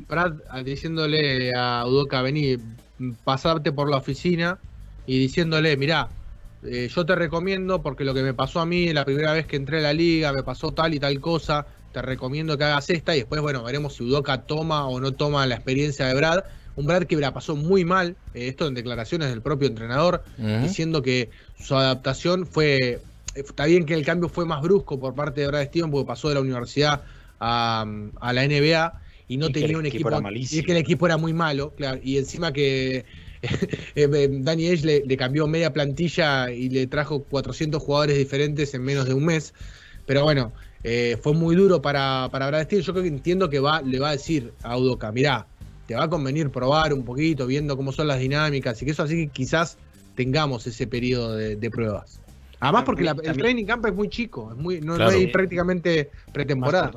Brad diciéndole a Udoca, vení, pasarte por la oficina y diciéndole, mirá, eh, yo te recomiendo porque lo que me pasó a mí la primera vez que entré a la liga, me pasó tal y tal cosa, te recomiendo que hagas esta y después, bueno, veremos si Udoca toma o no toma la experiencia de Brad. Un Brad que la pasó muy mal, eh, esto en declaraciones del propio entrenador, uh -huh. diciendo que su adaptación fue, está bien que el cambio fue más brusco por parte de Brad Steven porque pasó de la universidad a, a la NBA y no
y
tenía un equipo, equipo y es que el equipo era muy malo, claro, y encima que eh, Danny Age le, le, cambió media plantilla y le trajo 400 jugadores diferentes en menos de un mes, pero bueno, eh, fue muy duro para, para Brad Steele, yo creo que entiendo que va, le va a decir a Udoca, mirá, te va a convenir probar un poquito, viendo cómo son las dinámicas y que eso así que quizás tengamos ese periodo de, de pruebas. Además porque la, el training camp es muy chico, es muy, no, claro. no hay prácticamente pretemporada.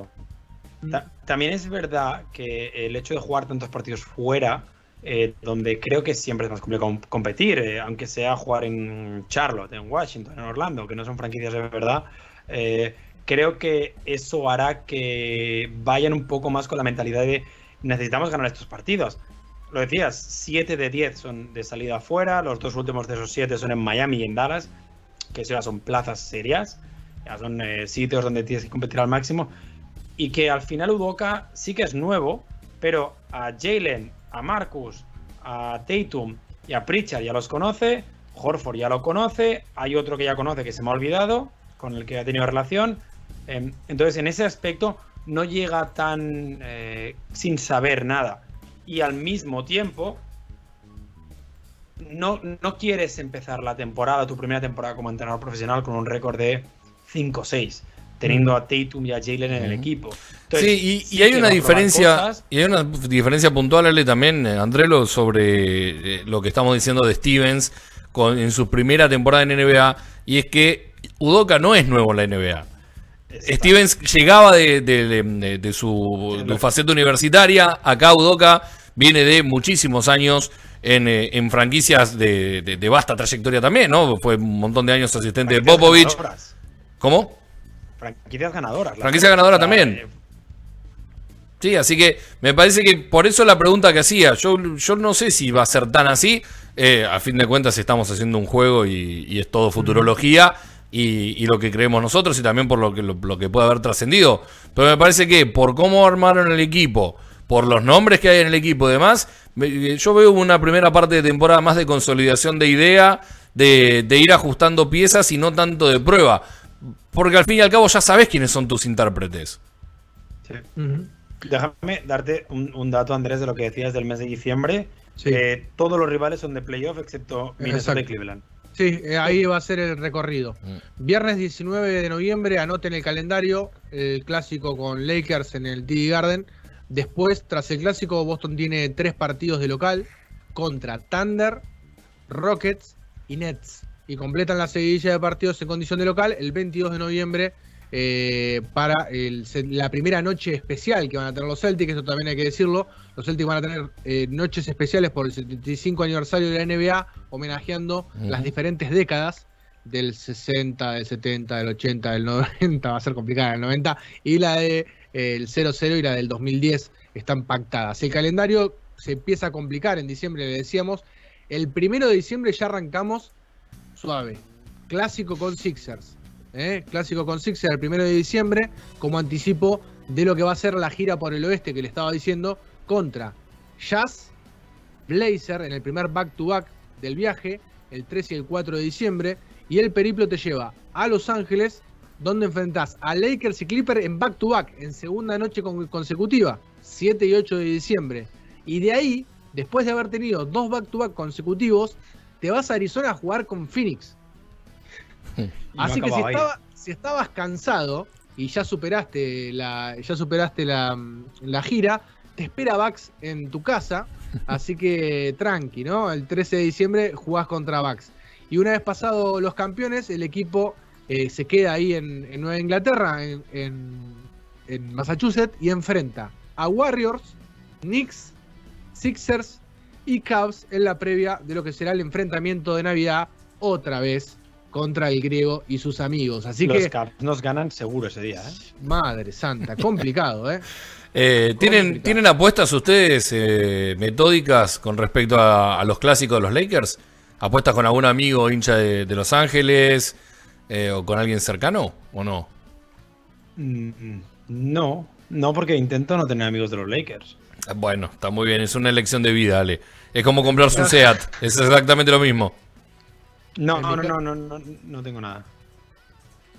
También es verdad que el hecho de jugar tantos partidos fuera, eh, donde creo que siempre es más complicado competir, eh, aunque sea jugar en Charlotte, en Washington, en Orlando, que no son franquicias de verdad, eh, creo que eso hará que vayan un poco más con la mentalidad de necesitamos ganar estos partidos. Lo decías, 7 de 10 son de salida afuera, los dos últimos de esos 7 son en Miami y en Dallas, que ya son plazas serias, ya son sitios donde tienes que competir al máximo y que al final Udoca sí que es nuevo, pero a Jalen, a Marcus, a Tatum y a Pritchard ya los conoce, Horford ya lo conoce, hay otro que ya conoce que se me ha olvidado, con el que ha tenido relación. Entonces, en ese aspecto, no llega tan eh, sin saber nada. Y al mismo tiempo, no, no quieres empezar la temporada, tu primera temporada como entrenador profesional, con un récord de 5-6 teniendo a Tatum y a Jalen en el equipo.
Entonces, sí, y, hay una diferencia y hay una diferencia puntual, Ale, también, eh, Andrelo, sobre eh, lo que estamos diciendo de Stevens con, en su primera temporada en NBA, y es que Udoca no es nuevo en la NBA. Stevens llegaba de, de, de, de su faceta universitaria, acá Udoca viene de muchísimos años en, eh, en franquicias de, vasta trayectoria también, ¿no? Fue un montón de años asistente de Popovich. ¿Cómo?
franquicias ganadoras.
Franquicia ganadora también. Sí, así que me parece que por eso la pregunta que hacía, yo, yo no sé si va a ser tan así. Eh, a fin de cuentas estamos haciendo un juego y, y es todo futurología y, y, lo que creemos nosotros y también por lo que, lo, lo que puede haber trascendido. Pero me parece que por cómo armaron el equipo, por los nombres que hay en el equipo y demás, me, yo veo una primera parte de temporada más de consolidación de idea, de, de ir ajustando piezas y no tanto de prueba. Porque al fin y al cabo ya sabes quiénes son tus intérpretes.
Sí. Uh -huh. Déjame darte un, un, dato, Andrés, de lo que decías del mes de diciembre. Sí. Eh, todos los rivales son de playoff excepto Minnesota y Cleveland.
Sí, eh, ahí va a ser el recorrido. Viernes 19 de noviembre, anoten el calendario, el clásico con Lakers en el TD Garden. Después, tras el clásico, Boston tiene tres partidos de local contra Thunder, Rockets y Nets y completan la seguidilla de partidos en condición de local el 22 de noviembre eh, para el, la primera noche especial que van a tener los Celtics, eso también hay que decirlo. Los Celtics van a tener eh, noches especiales por el 75 aniversario de la NBA, homenajeando uh -huh. las diferentes décadas del 60, del 70, del 80, del 90, va a ser complicada, el 90, y la del de, eh, 00 y la del 2010 están pactadas. El calendario se empieza a complicar en diciembre, le decíamos. El primero de diciembre ya arrancamos suave. Clásico con Sixers. ¿Eh? Clásico con Sixers el primero de diciembre, como anticipo de lo que va a ser la gira por el oeste que le estaba diciendo, contra Jazz, Blazer en el primer back-to-back -back del viaje, el 3 y el 4 de diciembre, y el periplo te lleva a Los Ángeles, donde enfrentás a Lakers y Clippers en back-to-back, -back, en segunda noche consecutiva, 7 y 8 de diciembre. Y de ahí, después de haber tenido dos back-to-back -back consecutivos, te vas a Arizona a jugar con Phoenix. Así que si, estaba, si, estabas cansado y ya superaste la, ya superaste la, la gira, te espera Bucks en tu casa, así que tranqui, ¿no? El 13 de diciembre jugás contra Bucks. Y una vez pasado los campeones, el equipo eh, se queda ahí en, en Nueva Inglaterra, en, en- en Massachusetts, y enfrenta a Warriors, Knicks, Sixers y Cavs en la previa de lo que será el enfrentamiento de Navidad otra vez contra el griego y sus amigos. Así
Los
que,
Caps nos ganan seguro ese día, ¿eh?
madre santa, complicado, ¿eh?
Eh, ¿tienen,
Complicado.
¿Tienen apuestas ustedes eh, metódicas con respecto a, a los clásicos de los Lakers? ¿Apuestas con algún amigo hincha de, de Los Ángeles eh, o con alguien cercano o no?
Mm, No, no, porque intento no tener amigos de los Lakers.
Bueno, está muy bien, es una elección de vida, Ale. Es como comprarse un SEAT, es exactamente lo mismo.
No, no, no, no, no, no, no tengo nada.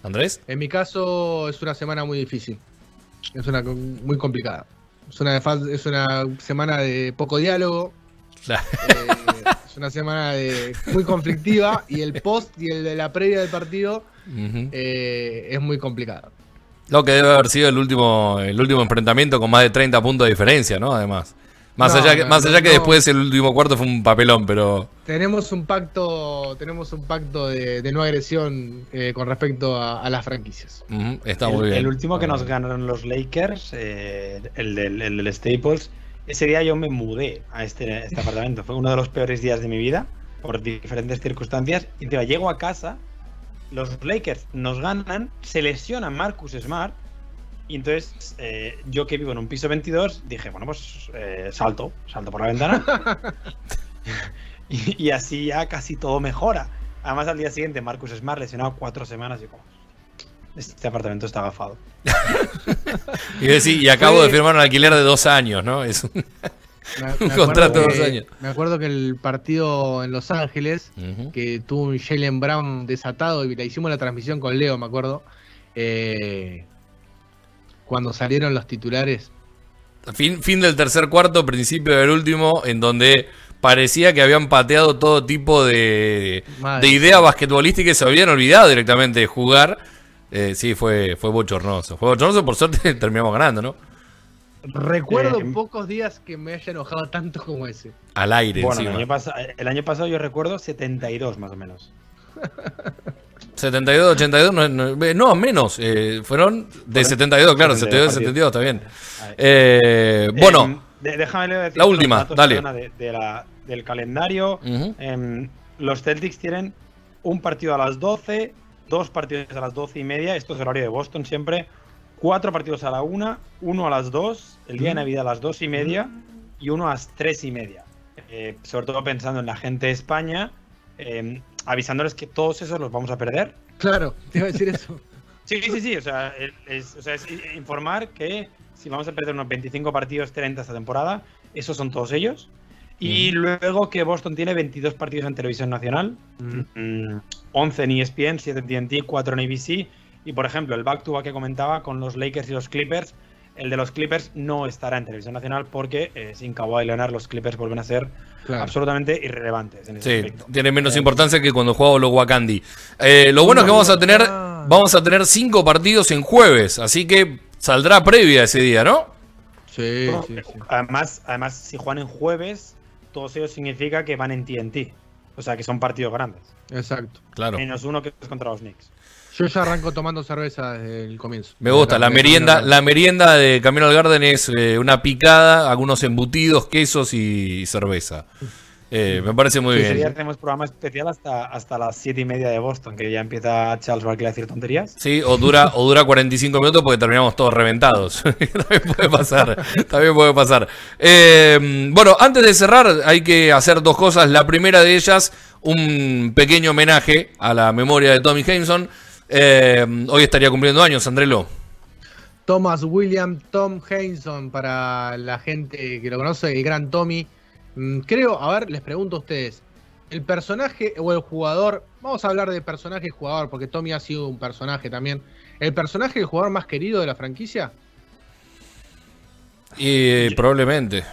¿Andrés?
En mi caso es una semana muy difícil. Es una muy complicada. Es una, es una semana de poco diálogo.
La-
eh, es una semana de, muy conflictiva y el post y el de la previa del partido eh, es muy complicado.
Lo que debe haber sido el último, el último enfrentamiento con más de 30 puntos de diferencia, ¿no? Además. Más
No,
allá, que,
no,
más
no,
allá que
no.
después el último cuarto fue un papelón, pero...
Tenemos un pacto, tenemos un pacto de, de no agresión eh, con respecto a, a las franquicias.
está
el,
muy bien.
el último que nos ganaron los Lakers, eh, el, del, el del Staples, ese día yo me mudé a este, este apartamento. Fue uno de los peores días de mi vida por diferentes circunstancias. Y tío, llego a casa, los Lakers nos ganan, se lesiona Marcus Smart. Y entonces eh, yo que vivo en un piso 22 dije, bueno, pues eh, salto, salto por la ventana. y, y así ya casi todo mejora. Además al día siguiente Marcus Smart lesionado cuatro semanas y como... Este apartamento está agafado.
Y, decir, y acabo de firmar un alquiler de dos años, ¿no? Es un-
Me- me
contrato de dos años.
Me acuerdo que el partido en Los Ángeles, que tuvo un Jalen Brown desatado y la hicimos la transmisión con Leo, me acuerdo. eh, cuando salieron los titulares.
Fin, fin del tercer cuarto, principio del último, en donde parecía que habían pateado todo tipo de, de idea basquetbolística y se habían olvidado directamente de jugar. Eh, sí, fue, fue bochornoso. Fue bochornoso, por suerte terminamos ganando, ¿no?
Recuerdo
Eh,
pocos días que me haya enojado tanto como ese.
Al aire,
Bueno, el año, el año pasado yo recuerdo 72 más o menos.
72, 82, no, no, eh, no, menos. eh, fueron de
Fueron
72, claro, 72,
72
72, está bien. Eh, bueno,
de- déjame Leo, decirte
la última, dale.
perdona, de- de la- del calendario. Em, los Celtics tienen un partido a las 12, dos partidos a las 12 y media, esto es horario de Boston siempre, cuatro partidos a la 1, uno a las 2, el día de Navidad a las 2 y media y uno a las 3 y media. Eh, sobre todo pensando en la gente de España, em, avisándoles que todos esos los vamos a perder.
Claro, te iba a decir eso.
Sí, sí, sí, o sea, es, o sea, es informar que si vamos a perder unos 25 partidos 30 esta temporada, esos son todos ellos. Y luego que Boston tiene 22 partidos en televisión nacional, mm, 11 en E ESPN, 7 en TNT, 4 en ABC. Y por ejemplo, el back to back que comentaba con los Lakers y los Clippers, el de los Clippers no estará en televisión nacional porque eh, sin Kawhi Leonard los Clippers vuelven a ser
Claro.
absolutamente irrelevantes en ese
Sí,
aspecto.
tiene menos
Eh,
importancia que cuando jugaba los Wakandi. Eh, lo bueno es que vamos a tener vamos a tener cinco partidos en jueves, así que saldrá previa ese día, ¿no?
Sí,
No,
sí, sí.
Además, además, si juegan en jueves, todos ellos significa que van en TNT. O sea, que son partidos grandes.
Exacto.
Claro.
Menos uno que es contra los Knicks.
Yo ya arranco tomando cerveza desde el comienzo.
Me gusta, la merienda, la merienda de Camino al Garden es eh, una picada, algunos embutidos, quesos y cerveza. Eh, me parece muy
Sí, ese día
bien.
tenemos programa especial hasta, hasta las 7 y media de Boston, que ya empieza Charles Barkley a decir tonterías.
Sí, o dura, o dura 45 minutos porque terminamos todos reventados. también puede pasar. También puede pasar. Eh, bueno, antes de cerrar, hay que hacer dos cosas. La primera de ellas, un pequeño homenaje a la memoria de Tommy Jameson. Eh, hoy estaría cumpliendo años, Andrelo.
Thomas William Tom Hainson, para la gente que lo conoce, el gran Tommy. Mm, Creo, a ver, les pregunto a ustedes, el personaje o el jugador, vamos a hablar de personaje y jugador, porque Tommy ha sido un personaje también. ¿El personaje y el jugador más querido de la franquicia?
Y eh, probablemente.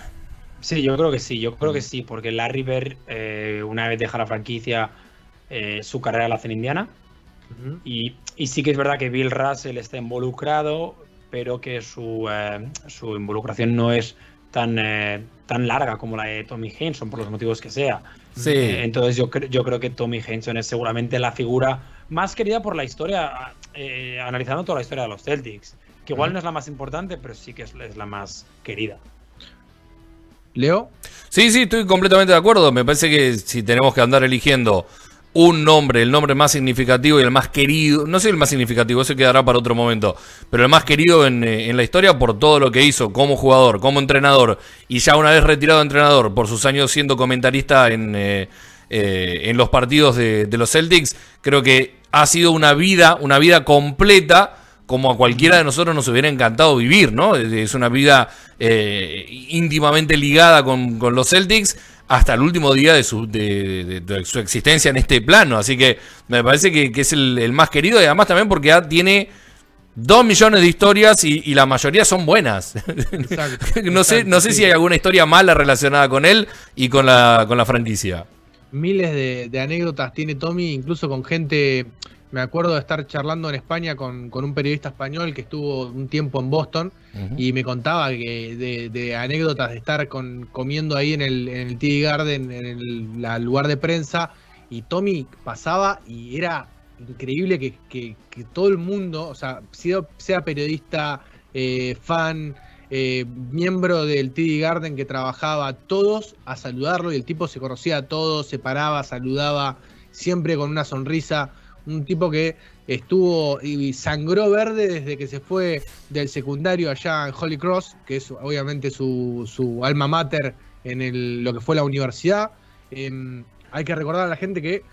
Sí, yo creo que sí, yo creo que sí, porque Larry Bird, eh, una vez deja la franquicia, eh, su carrera la hace en Indiana. Y, y sí que es verdad que Bill Russell está involucrado, pero que su, eh, su involucración no es tan, eh, tan larga como la de Tommy Henson, por los motivos que sea.
Sí.
Eh, entonces yo, cre- yo creo que Tommy Henson es seguramente la figura más querida por la historia, eh, analizando toda la historia de los Celtics. Que igual no es la más importante, pero sí que es, es la más querida.
Leo,
Sí, sí, estoy completamente de acuerdo. Me parece que si tenemos que andar eligiendo un nombre, el nombre más significativo y el más querido, no sé el más significativo, eso quedará para otro momento, pero el más querido en, eh, en la historia por todo lo que hizo como jugador, como entrenador, y ya una vez retirado de entrenador, por sus años siendo comentarista en, eh, eh, en los partidos de, los Celtics, creo que ha sido una vida, una vida completa como a cualquiera de nosotros nos hubiera encantado vivir, ¿no? Es una vida íntimamente ligada con, con los Celtics hasta el último día de su, de, de- de su existencia en este plano. Así que me parece que, que es el, el más querido y además también porque ya tiene dos millones de historias y, y la mayoría son buenas.
Exacto,
no sé,
exacto,
no sé
sí.
si hay alguna historia mala relacionada con él y con la, con la franquicia.
miles de, de anécdotas tiene Tommy, incluso con gente. Me acuerdo de estar charlando en España con, con un periodista español que estuvo un tiempo en Boston y me contaba que de, de anécdotas de estar con, comiendo ahí en el, en el TD Garden, en el la- lugar de prensa, y Tommy pasaba y era increíble que, que- que todo el mundo, o sea, sea, sea periodista, eh, fan, eh, miembro del TD Garden que trabajaba, todos a saludarlo y el tipo se conocía a todos, se paraba, saludaba, siempre con una sonrisa. Un tipo que estuvo y sangró verde desde que se fue del secundario allá en Holy Cross, que es obviamente su, su alma mater en el- lo que fue la universidad. Em, hay que recordar a la gente que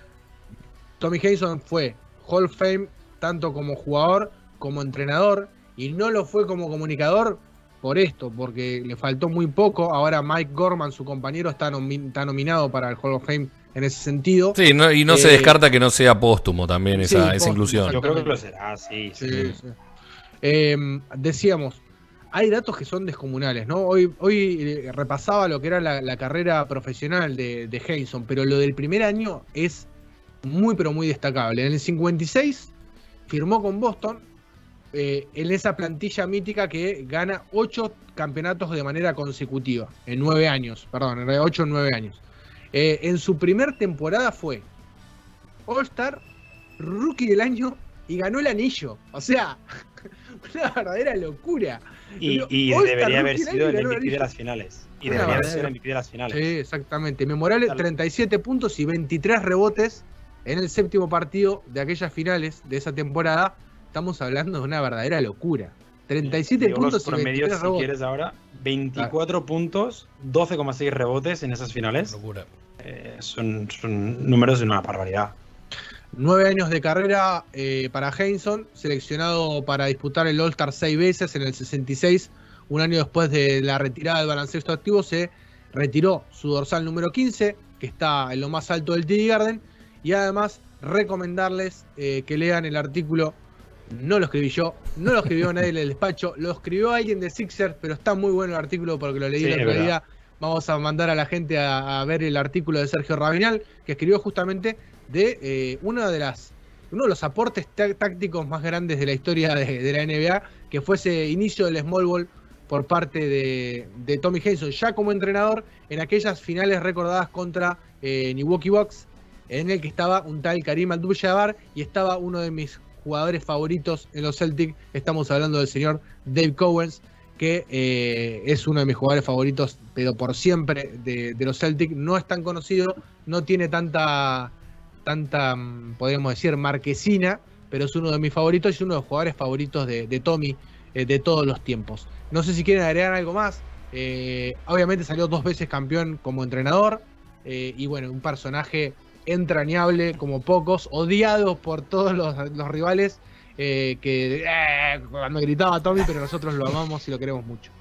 Tommy Henson fue Hall of Fame tanto como jugador como entrenador y no lo fue como comunicador por esto, porque le faltó muy poco. Ahora Mike Gorman, su compañero, está, nomi- está nominado para el Hall of Fame en ese sentido.
Sí, no- y no se
Eh,
descarta que no sea póstumo también
sí,
esa, esa
póstumo,
inclusión.
Yo creo que lo será, sí.
Sí,
sí.
sí. Eh, decíamos, hay datos que son descomunales, ¿no? Hoy, hoy eh, repasaba lo que era la, la carrera profesional de, de Henson, pero lo del primer año es muy, pero muy destacable. En el 56 firmó con Boston eh, en esa plantilla mítica que gana 8 campeonatos de manera consecutiva, en 9 años, perdón, en 8 o 9 años. Eh, en su primer temporada fue All-Star, Rookie del año y ganó el anillo. O sea, una verdadera locura.
Y, debería haber sido el MVP de las finales. Y debería haber sido el MVP de las finales.
Sí, exactamente. Memorable,
Tal-
37 puntos y 23 rebotes en el séptimo partido de aquellas finales de esa temporada. Estamos hablando de una verdadera locura. 37
Digo los
puntos y 23
promedios, si
rebotes.
quieres ahora, 24 puntos, 12,6 rebotes en esas finales.
Locura.
Eh, son, son números de una barbaridad.
Nueve años de carrera eh, para Henson, seleccionado para disputar el All-Star seis veces en el 66. Un año después de la retirada del baloncesto activo, se retiró su dorsal número 15, que está en lo más alto del TD Garden. Y además, recomendarles eh, que lean el artículo. No lo escribí yo, no lo escribió nadie en el despacho, lo escribió alguien de Sixers, pero está muy bueno el artículo porque lo leí
Sí,
el otro día. Vamos a mandar a la gente a, a ver el artículo de Sergio Rabinal, que escribió justamente de eh, una de las uno de los aportes tá- tácticos más grandes de la historia de, de la NBA, que fue ese inicio del small ball por parte de, de Tommy Henson, ya como entrenador, en aquellas finales recordadas contra eh, Milwaukee Bucks, en el que estaba un tal Karim Abdul-Jabbar y estaba uno de mis jugadores favoritos en los Celtics, estamos hablando del señor Dave Cowens, que eh, es uno de mis jugadores favoritos, pero por siempre de, los Celtics, no es tan conocido, no tiene tanta tanta, mm, podríamos decir, marquesina, pero es uno de mis favoritos y uno de los jugadores favoritos de, Tommy eh, de todos los tiempos. No sé si quieren agregar algo más. Eh, obviamente salió dos veces campeón como entrenador y bueno, un personaje entrañable como pocos, odiado por todos los, los rivales, eh, que eh, cuando gritaba Tommy, pero nosotros lo amamos y lo queremos mucho.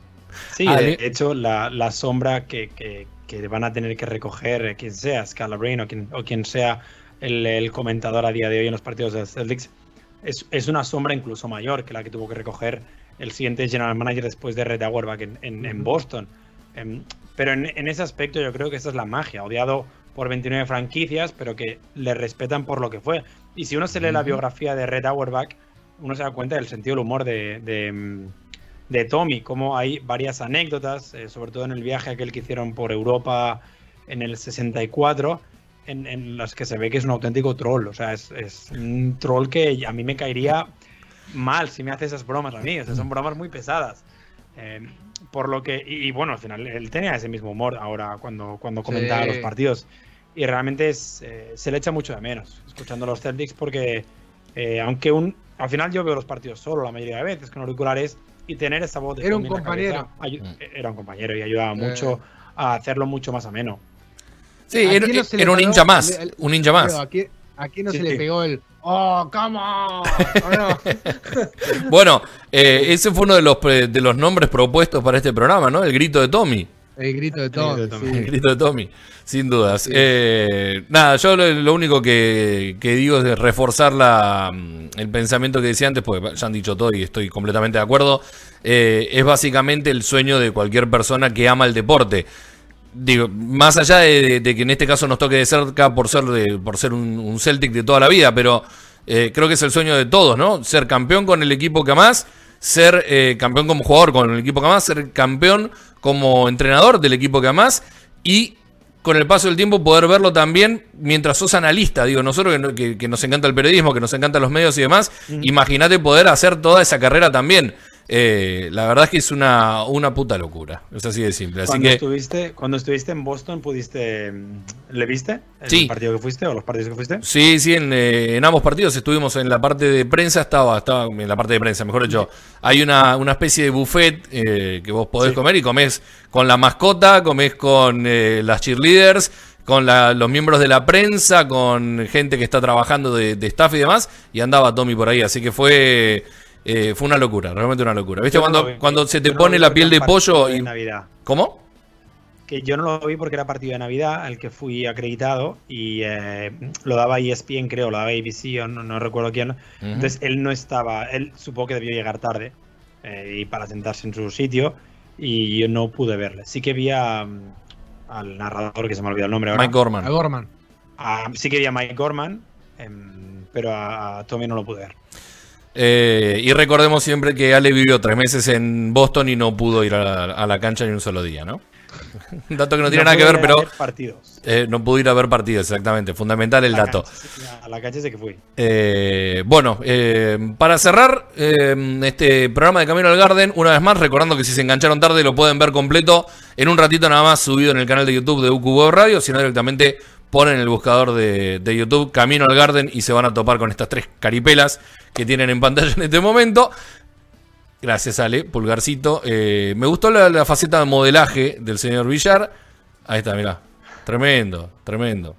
Sí, de hecho, la, la sombra que, que- que van a tener que recoger eh, quien sea, Scalabrine o quien, o quien sea el, el comentador a día de hoy en los partidos de Celtics, es, es una sombra incluso mayor que la que tuvo que recoger el siguiente general manager después de Red Auerbach en, en- en
Ujú.
Boston. Em, pero en, en ese aspecto yo creo que esa es la magia, odiado por 29 franquicias, pero que le respetan por lo que fue. Y si uno se lee la biografía de Red Auerbach, uno se da cuenta del sentido del humor de, de, de Tommy, como hay varias anécdotas, eh, sobre todo en el viaje aquel que hicieron por Europa en el 64, en, en las que se ve que es un auténtico troll. O sea, es, es un troll que a mí me caería mal si me hace esas bromas a mí. O sea, son bromas muy pesadas. Eh, por lo que, y, y bueno, al final él tenía ese mismo humor ahora cuando, cuando comentaba
Sí.
los partidos. Y realmente es, eh, se le echa mucho de menos escuchando los Celtics porque, eh, aunque un, al final yo veo los partidos solo la mayoría de veces con auriculares y tener esa voz de
Era un compañero.
cabeza
Mm.
era un compañero y ayudaba
Eh.
mucho a hacerlo mucho más ameno.
Sí,
¿A
era,
no
un ninja más. Un ninja más.
Pero, ¿A quién, a quién no
Sí,
se le pegó el ¡Oh, come on!
Bueno, eh, ese fue uno de los, pre- de los nombres propuestos para este programa, ¿no? El grito de Tommy.
El grito de
grito de
Tom.
Tommy.
El
sí.
grito de Tommy, sin dudas.
Sí.
Eh, nada, yo lo, lo único que, que digo es reforzar la, mm, el pensamiento que decía antes, porque ya han dicho todo y estoy completamente de acuerdo. Eh, es básicamente el sueño de cualquier persona que ama el deporte. Digo, más allá de, de que en este caso nos toque de cerca por ser, de, por ser un, un Celtic de toda la vida, pero eh, creo que es el sueño de todos, ¿no? Ser campeón con el equipo que amás, ser eh, campeón como jugador con el equipo que amás, ser campeón como entrenador del equipo que amás y con el paso del tiempo poder verlo también mientras sos analista. Digo, nosotros que, que- que nos encanta el periodismo, que nos encantan los medios y demás, imagínate poder hacer toda esa carrera también. Eh, la verdad es que es una, una puta locura. Es así de simple. Así
Cuando,
que
estuviste, cuando estuviste en Boston, pudiste mm, ¿le viste? ¿El
Sí.
partido que fuiste o los partidos que fuiste?
Sí, sí, en, eh, en ambos partidos estuvimos en la parte de prensa, estaba, estaba en la parte de prensa, mejor dicho. Hay una, una especie de buffet eh, que vos podés
Sí.
comer y comés con la mascota, comés con eh, las cheerleaders, con la- los miembros de la prensa, con gente que está trabajando de, de staff y demás, y andaba Tommy por ahí, así que fue, eh, fue una locura, realmente una locura. ¿Viste?
Yo
Cuando,
vi.
cuando se te
no
pone la piel de pollo
de
y...
Navidad.
¿Cómo?
Que yo no lo vi porque era partido de Navidad al que fui acreditado y eh, lo daba ESPN, creo, lo daba ABC o no, no recuerdo quién. Entonces él no estaba, él supongo que debió llegar tarde eh, y para sentarse en su sitio y yo no pude verle. Sí que vi a, mm, al narrador, que se me ha olvidado el nombre ahora.
Mike Gorman.
A Gorman.
A- sí que vi a Mike Gorman, em, pero a, a Tommy no lo pude ver.
Eh, y recordemos siempre que Ale vivió tres meses en Boston y no pudo ir a la, a la cancha ni un solo día, ¿no? Un dato que no tiene nada que ver, pero
partidos.
eh, no pudo ir a ver partidos, exactamente. Fundamental el
la
dato.
cancha, a la cancha sé que fui.
Eh, bueno, eh, para cerrar eh, este programa de Camino al Garden, una vez más, recordando que si se engancharon tarde lo pueden ver completo en un ratito nada más subido en el canal de YouTube de UQ Web Radio, sino directamente ponen el buscador de, de YouTube Camino al Garden y se van a topar con estas tres caripelas que tienen en pantalla en este momento. Gracias, Ale, pulgarcito. Eh, me gustó la, la faceta de modelaje del señor Villar. Ahí está, mirá. Tremendo, tremendo.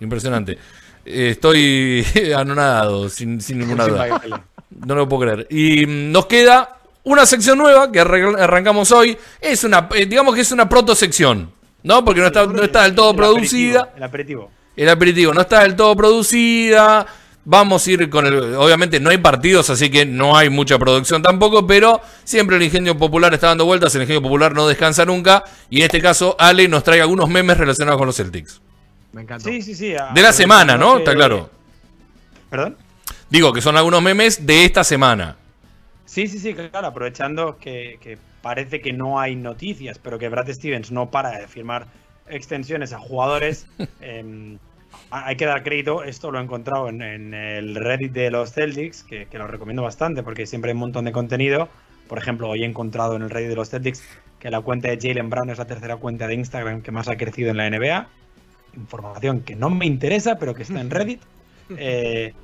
Impresionante. Eh, estoy anonadado, sin, sin ninguna duda. No lo puedo creer. Y mm, nos queda una sección nueva que arrancamos hoy. Es una, eh, digamos que es una proto-sección, ¿no? Porque no está, no está del todo
El
producida.
El aperitivo.
El aperitivo no está del todo producida. Vamos a ir con el. Obviamente no hay partidos, así que no hay mucha producción tampoco, pero siempre el ingenio popular está dando vueltas. El ingenio popular no descansa nunca. Y en este caso, Ale nos trae algunos memes relacionados con los Celtics.
Me encanta.
Sí, sí, sí.
De la semana, ¿no? Está claro.
¿Perdón?
Digo que son algunos memes de esta semana.
Sí, sí, sí, claro, aprovechando que, que parece que no hay noticias, pero que Brad Stevens no para de firmar extensiones a jugadores. em, ha- hay que dar crédito, esto lo he encontrado en, en el Reddit de los Celtics, que, que lo recomiendo bastante porque siempre hay un montón de contenido. Por ejemplo, hoy he encontrado en el Reddit de los Celtics que la cuenta de Jalen Brown es la tercera cuenta de Instagram que más ha crecido en la NBA. Información que no me interesa, pero que está en Reddit. Eh,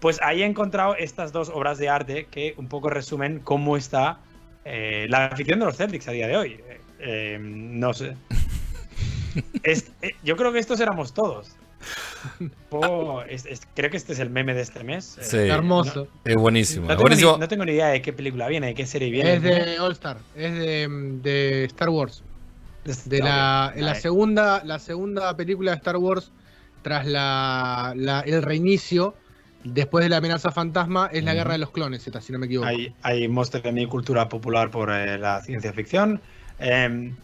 pues ahí he encontrado estas dos obras de arte que un poco resumen cómo está eh, la afición de los Celtics a día de hoy. Eh, no sé. Es- eh, yo creo que estos éramos todos. Oh, es- es- creo que este es el meme de este mes. Eh,
Sí.
Hermoso.
Es buenísimo.
No tengo, ni,
buenísimo.
no tengo ni idea de qué película viene, de qué serie viene.
Es de All Star, es de, de Star Wars.
Es-
De la, en la
Ay,
segunda, la segunda película de Star Wars, tras la, la- el reinicio, después de la amenaza fantasma, es la guerra de los clones, Z, si no me equivoco.
Hay, hay monstruos de mi cultura popular por eh, la ciencia ficción. Em,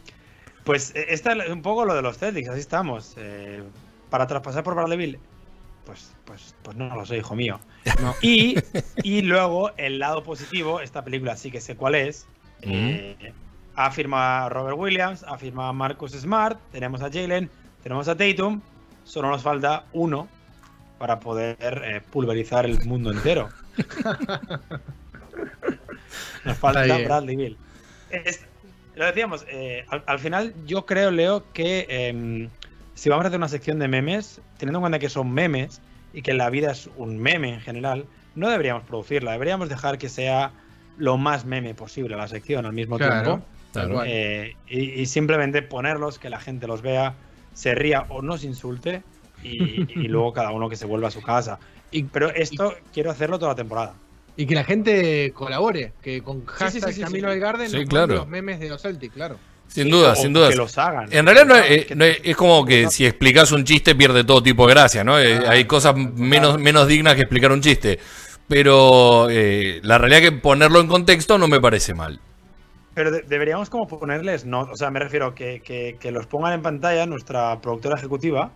pues eh, esta es un poco lo de los Celtics, así estamos. Eh, para traspasar por Bradley pues, pues, pues no lo sé, hijo mío.
No.
Y, y luego el lado positivo, esta película sí que sé cuál es, Eh, ha firmado Robert Williams, ha firmado Marcus Smart, tenemos a Jalen, tenemos a Tatum. Solo nos falta uno para poder eh, pulverizar el mundo entero. nos falta. Bradley Bill. Es- lo decíamos, eh, al, al final yo creo, Leo, que em, si vamos a hacer una sección de memes, teniendo en cuenta que son memes y que la vida es un meme en general, no deberíamos producirla, deberíamos dejar que sea lo más meme posible la sección al mismo
Claro,
tiempo.
Claro.
Eh, y, y simplemente ponerlos, que la gente los vea, se ría o nos insulte y, y luego cada uno que se vuelva a su casa.
Y-
Pero esto quiero hacerlo toda la temporada.
Y que la gente colabore, que con
sí,
hashtag
sí, sí,
Camino
sí.
al Garden
Sí,
nos
claro.
los memes de los claro.
Sin duda,
O
sin duda.
Que los hagan.
En realidad no es, eh, no es- es como que si explicas un chiste pierde todo tipo de gracia, ¿no? Eh,
Ah,
Hay cosas menos, menos dignas que explicar un chiste. Pero eh, la realidad que ponerlo en contexto no me parece mal.
Pero de- deberíamos como ponerles, no, o sea, me refiero que, que, que los pongan en pantalla nuestra productora ejecutiva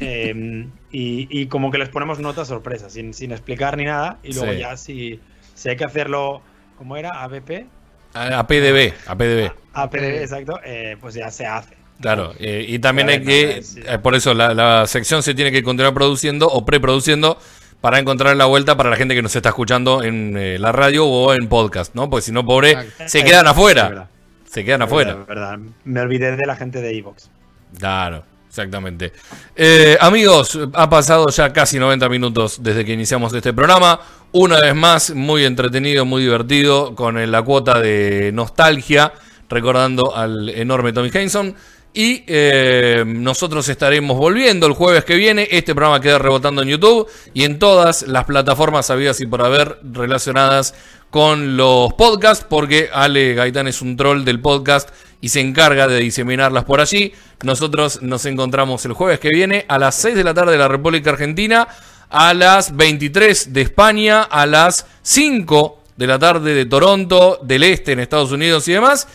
eh, y, y como que les ponemos notas sorpresas, sin, sin explicar ni nada. Y luego
Sí.
ya si, si hay que hacerlo, ¿cómo era? ABP.
A, a PDB, a PDB.
APD, exacto, eh, pues ya se hace.
Claro, eh, y también hay que, eh, por eso la, la sección se tiene que continuar produciendo o preproduciendo para encontrar la vuelta para la gente que nos está escuchando en eh, la radio o en podcast, ¿no? Porque si no, pobre,
Exacto.
se quedan afuera. Se quedan afuera.
verdad, verdad. Me olvidé de la gente de Evox.
Claro, exactamente. Eh, amigos, ha pasado ya casi 90 minutos desde que iniciamos este programa. Una vez más, muy entretenido, muy divertido, con eh, la cuota de nostalgia, recordando al enorme Tommy Henson. Y eh, nosotros estaremos volviendo el jueves que viene. Este programa queda rebotando en YouTube y en todas las plataformas habidas y por haber relacionadas con los podcasts, porque Ale Gaitán es un troll del podcast y se encarga de diseminarlas por allí. Nosotros nos encontramos el jueves que viene a las 6 de la tarde de la República Argentina, a las 23 de España, a las 5 de la tarde de Toronto, del Este en Estados Unidos y demás.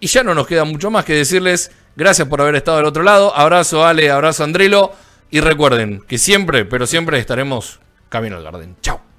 Y ya no nos queda mucho más que decirles gracias por haber estado del otro lado. Abrazo Ale, abrazo Andrelo. Y recuerden que siempre, pero siempre estaremos camino al Garden. Chao.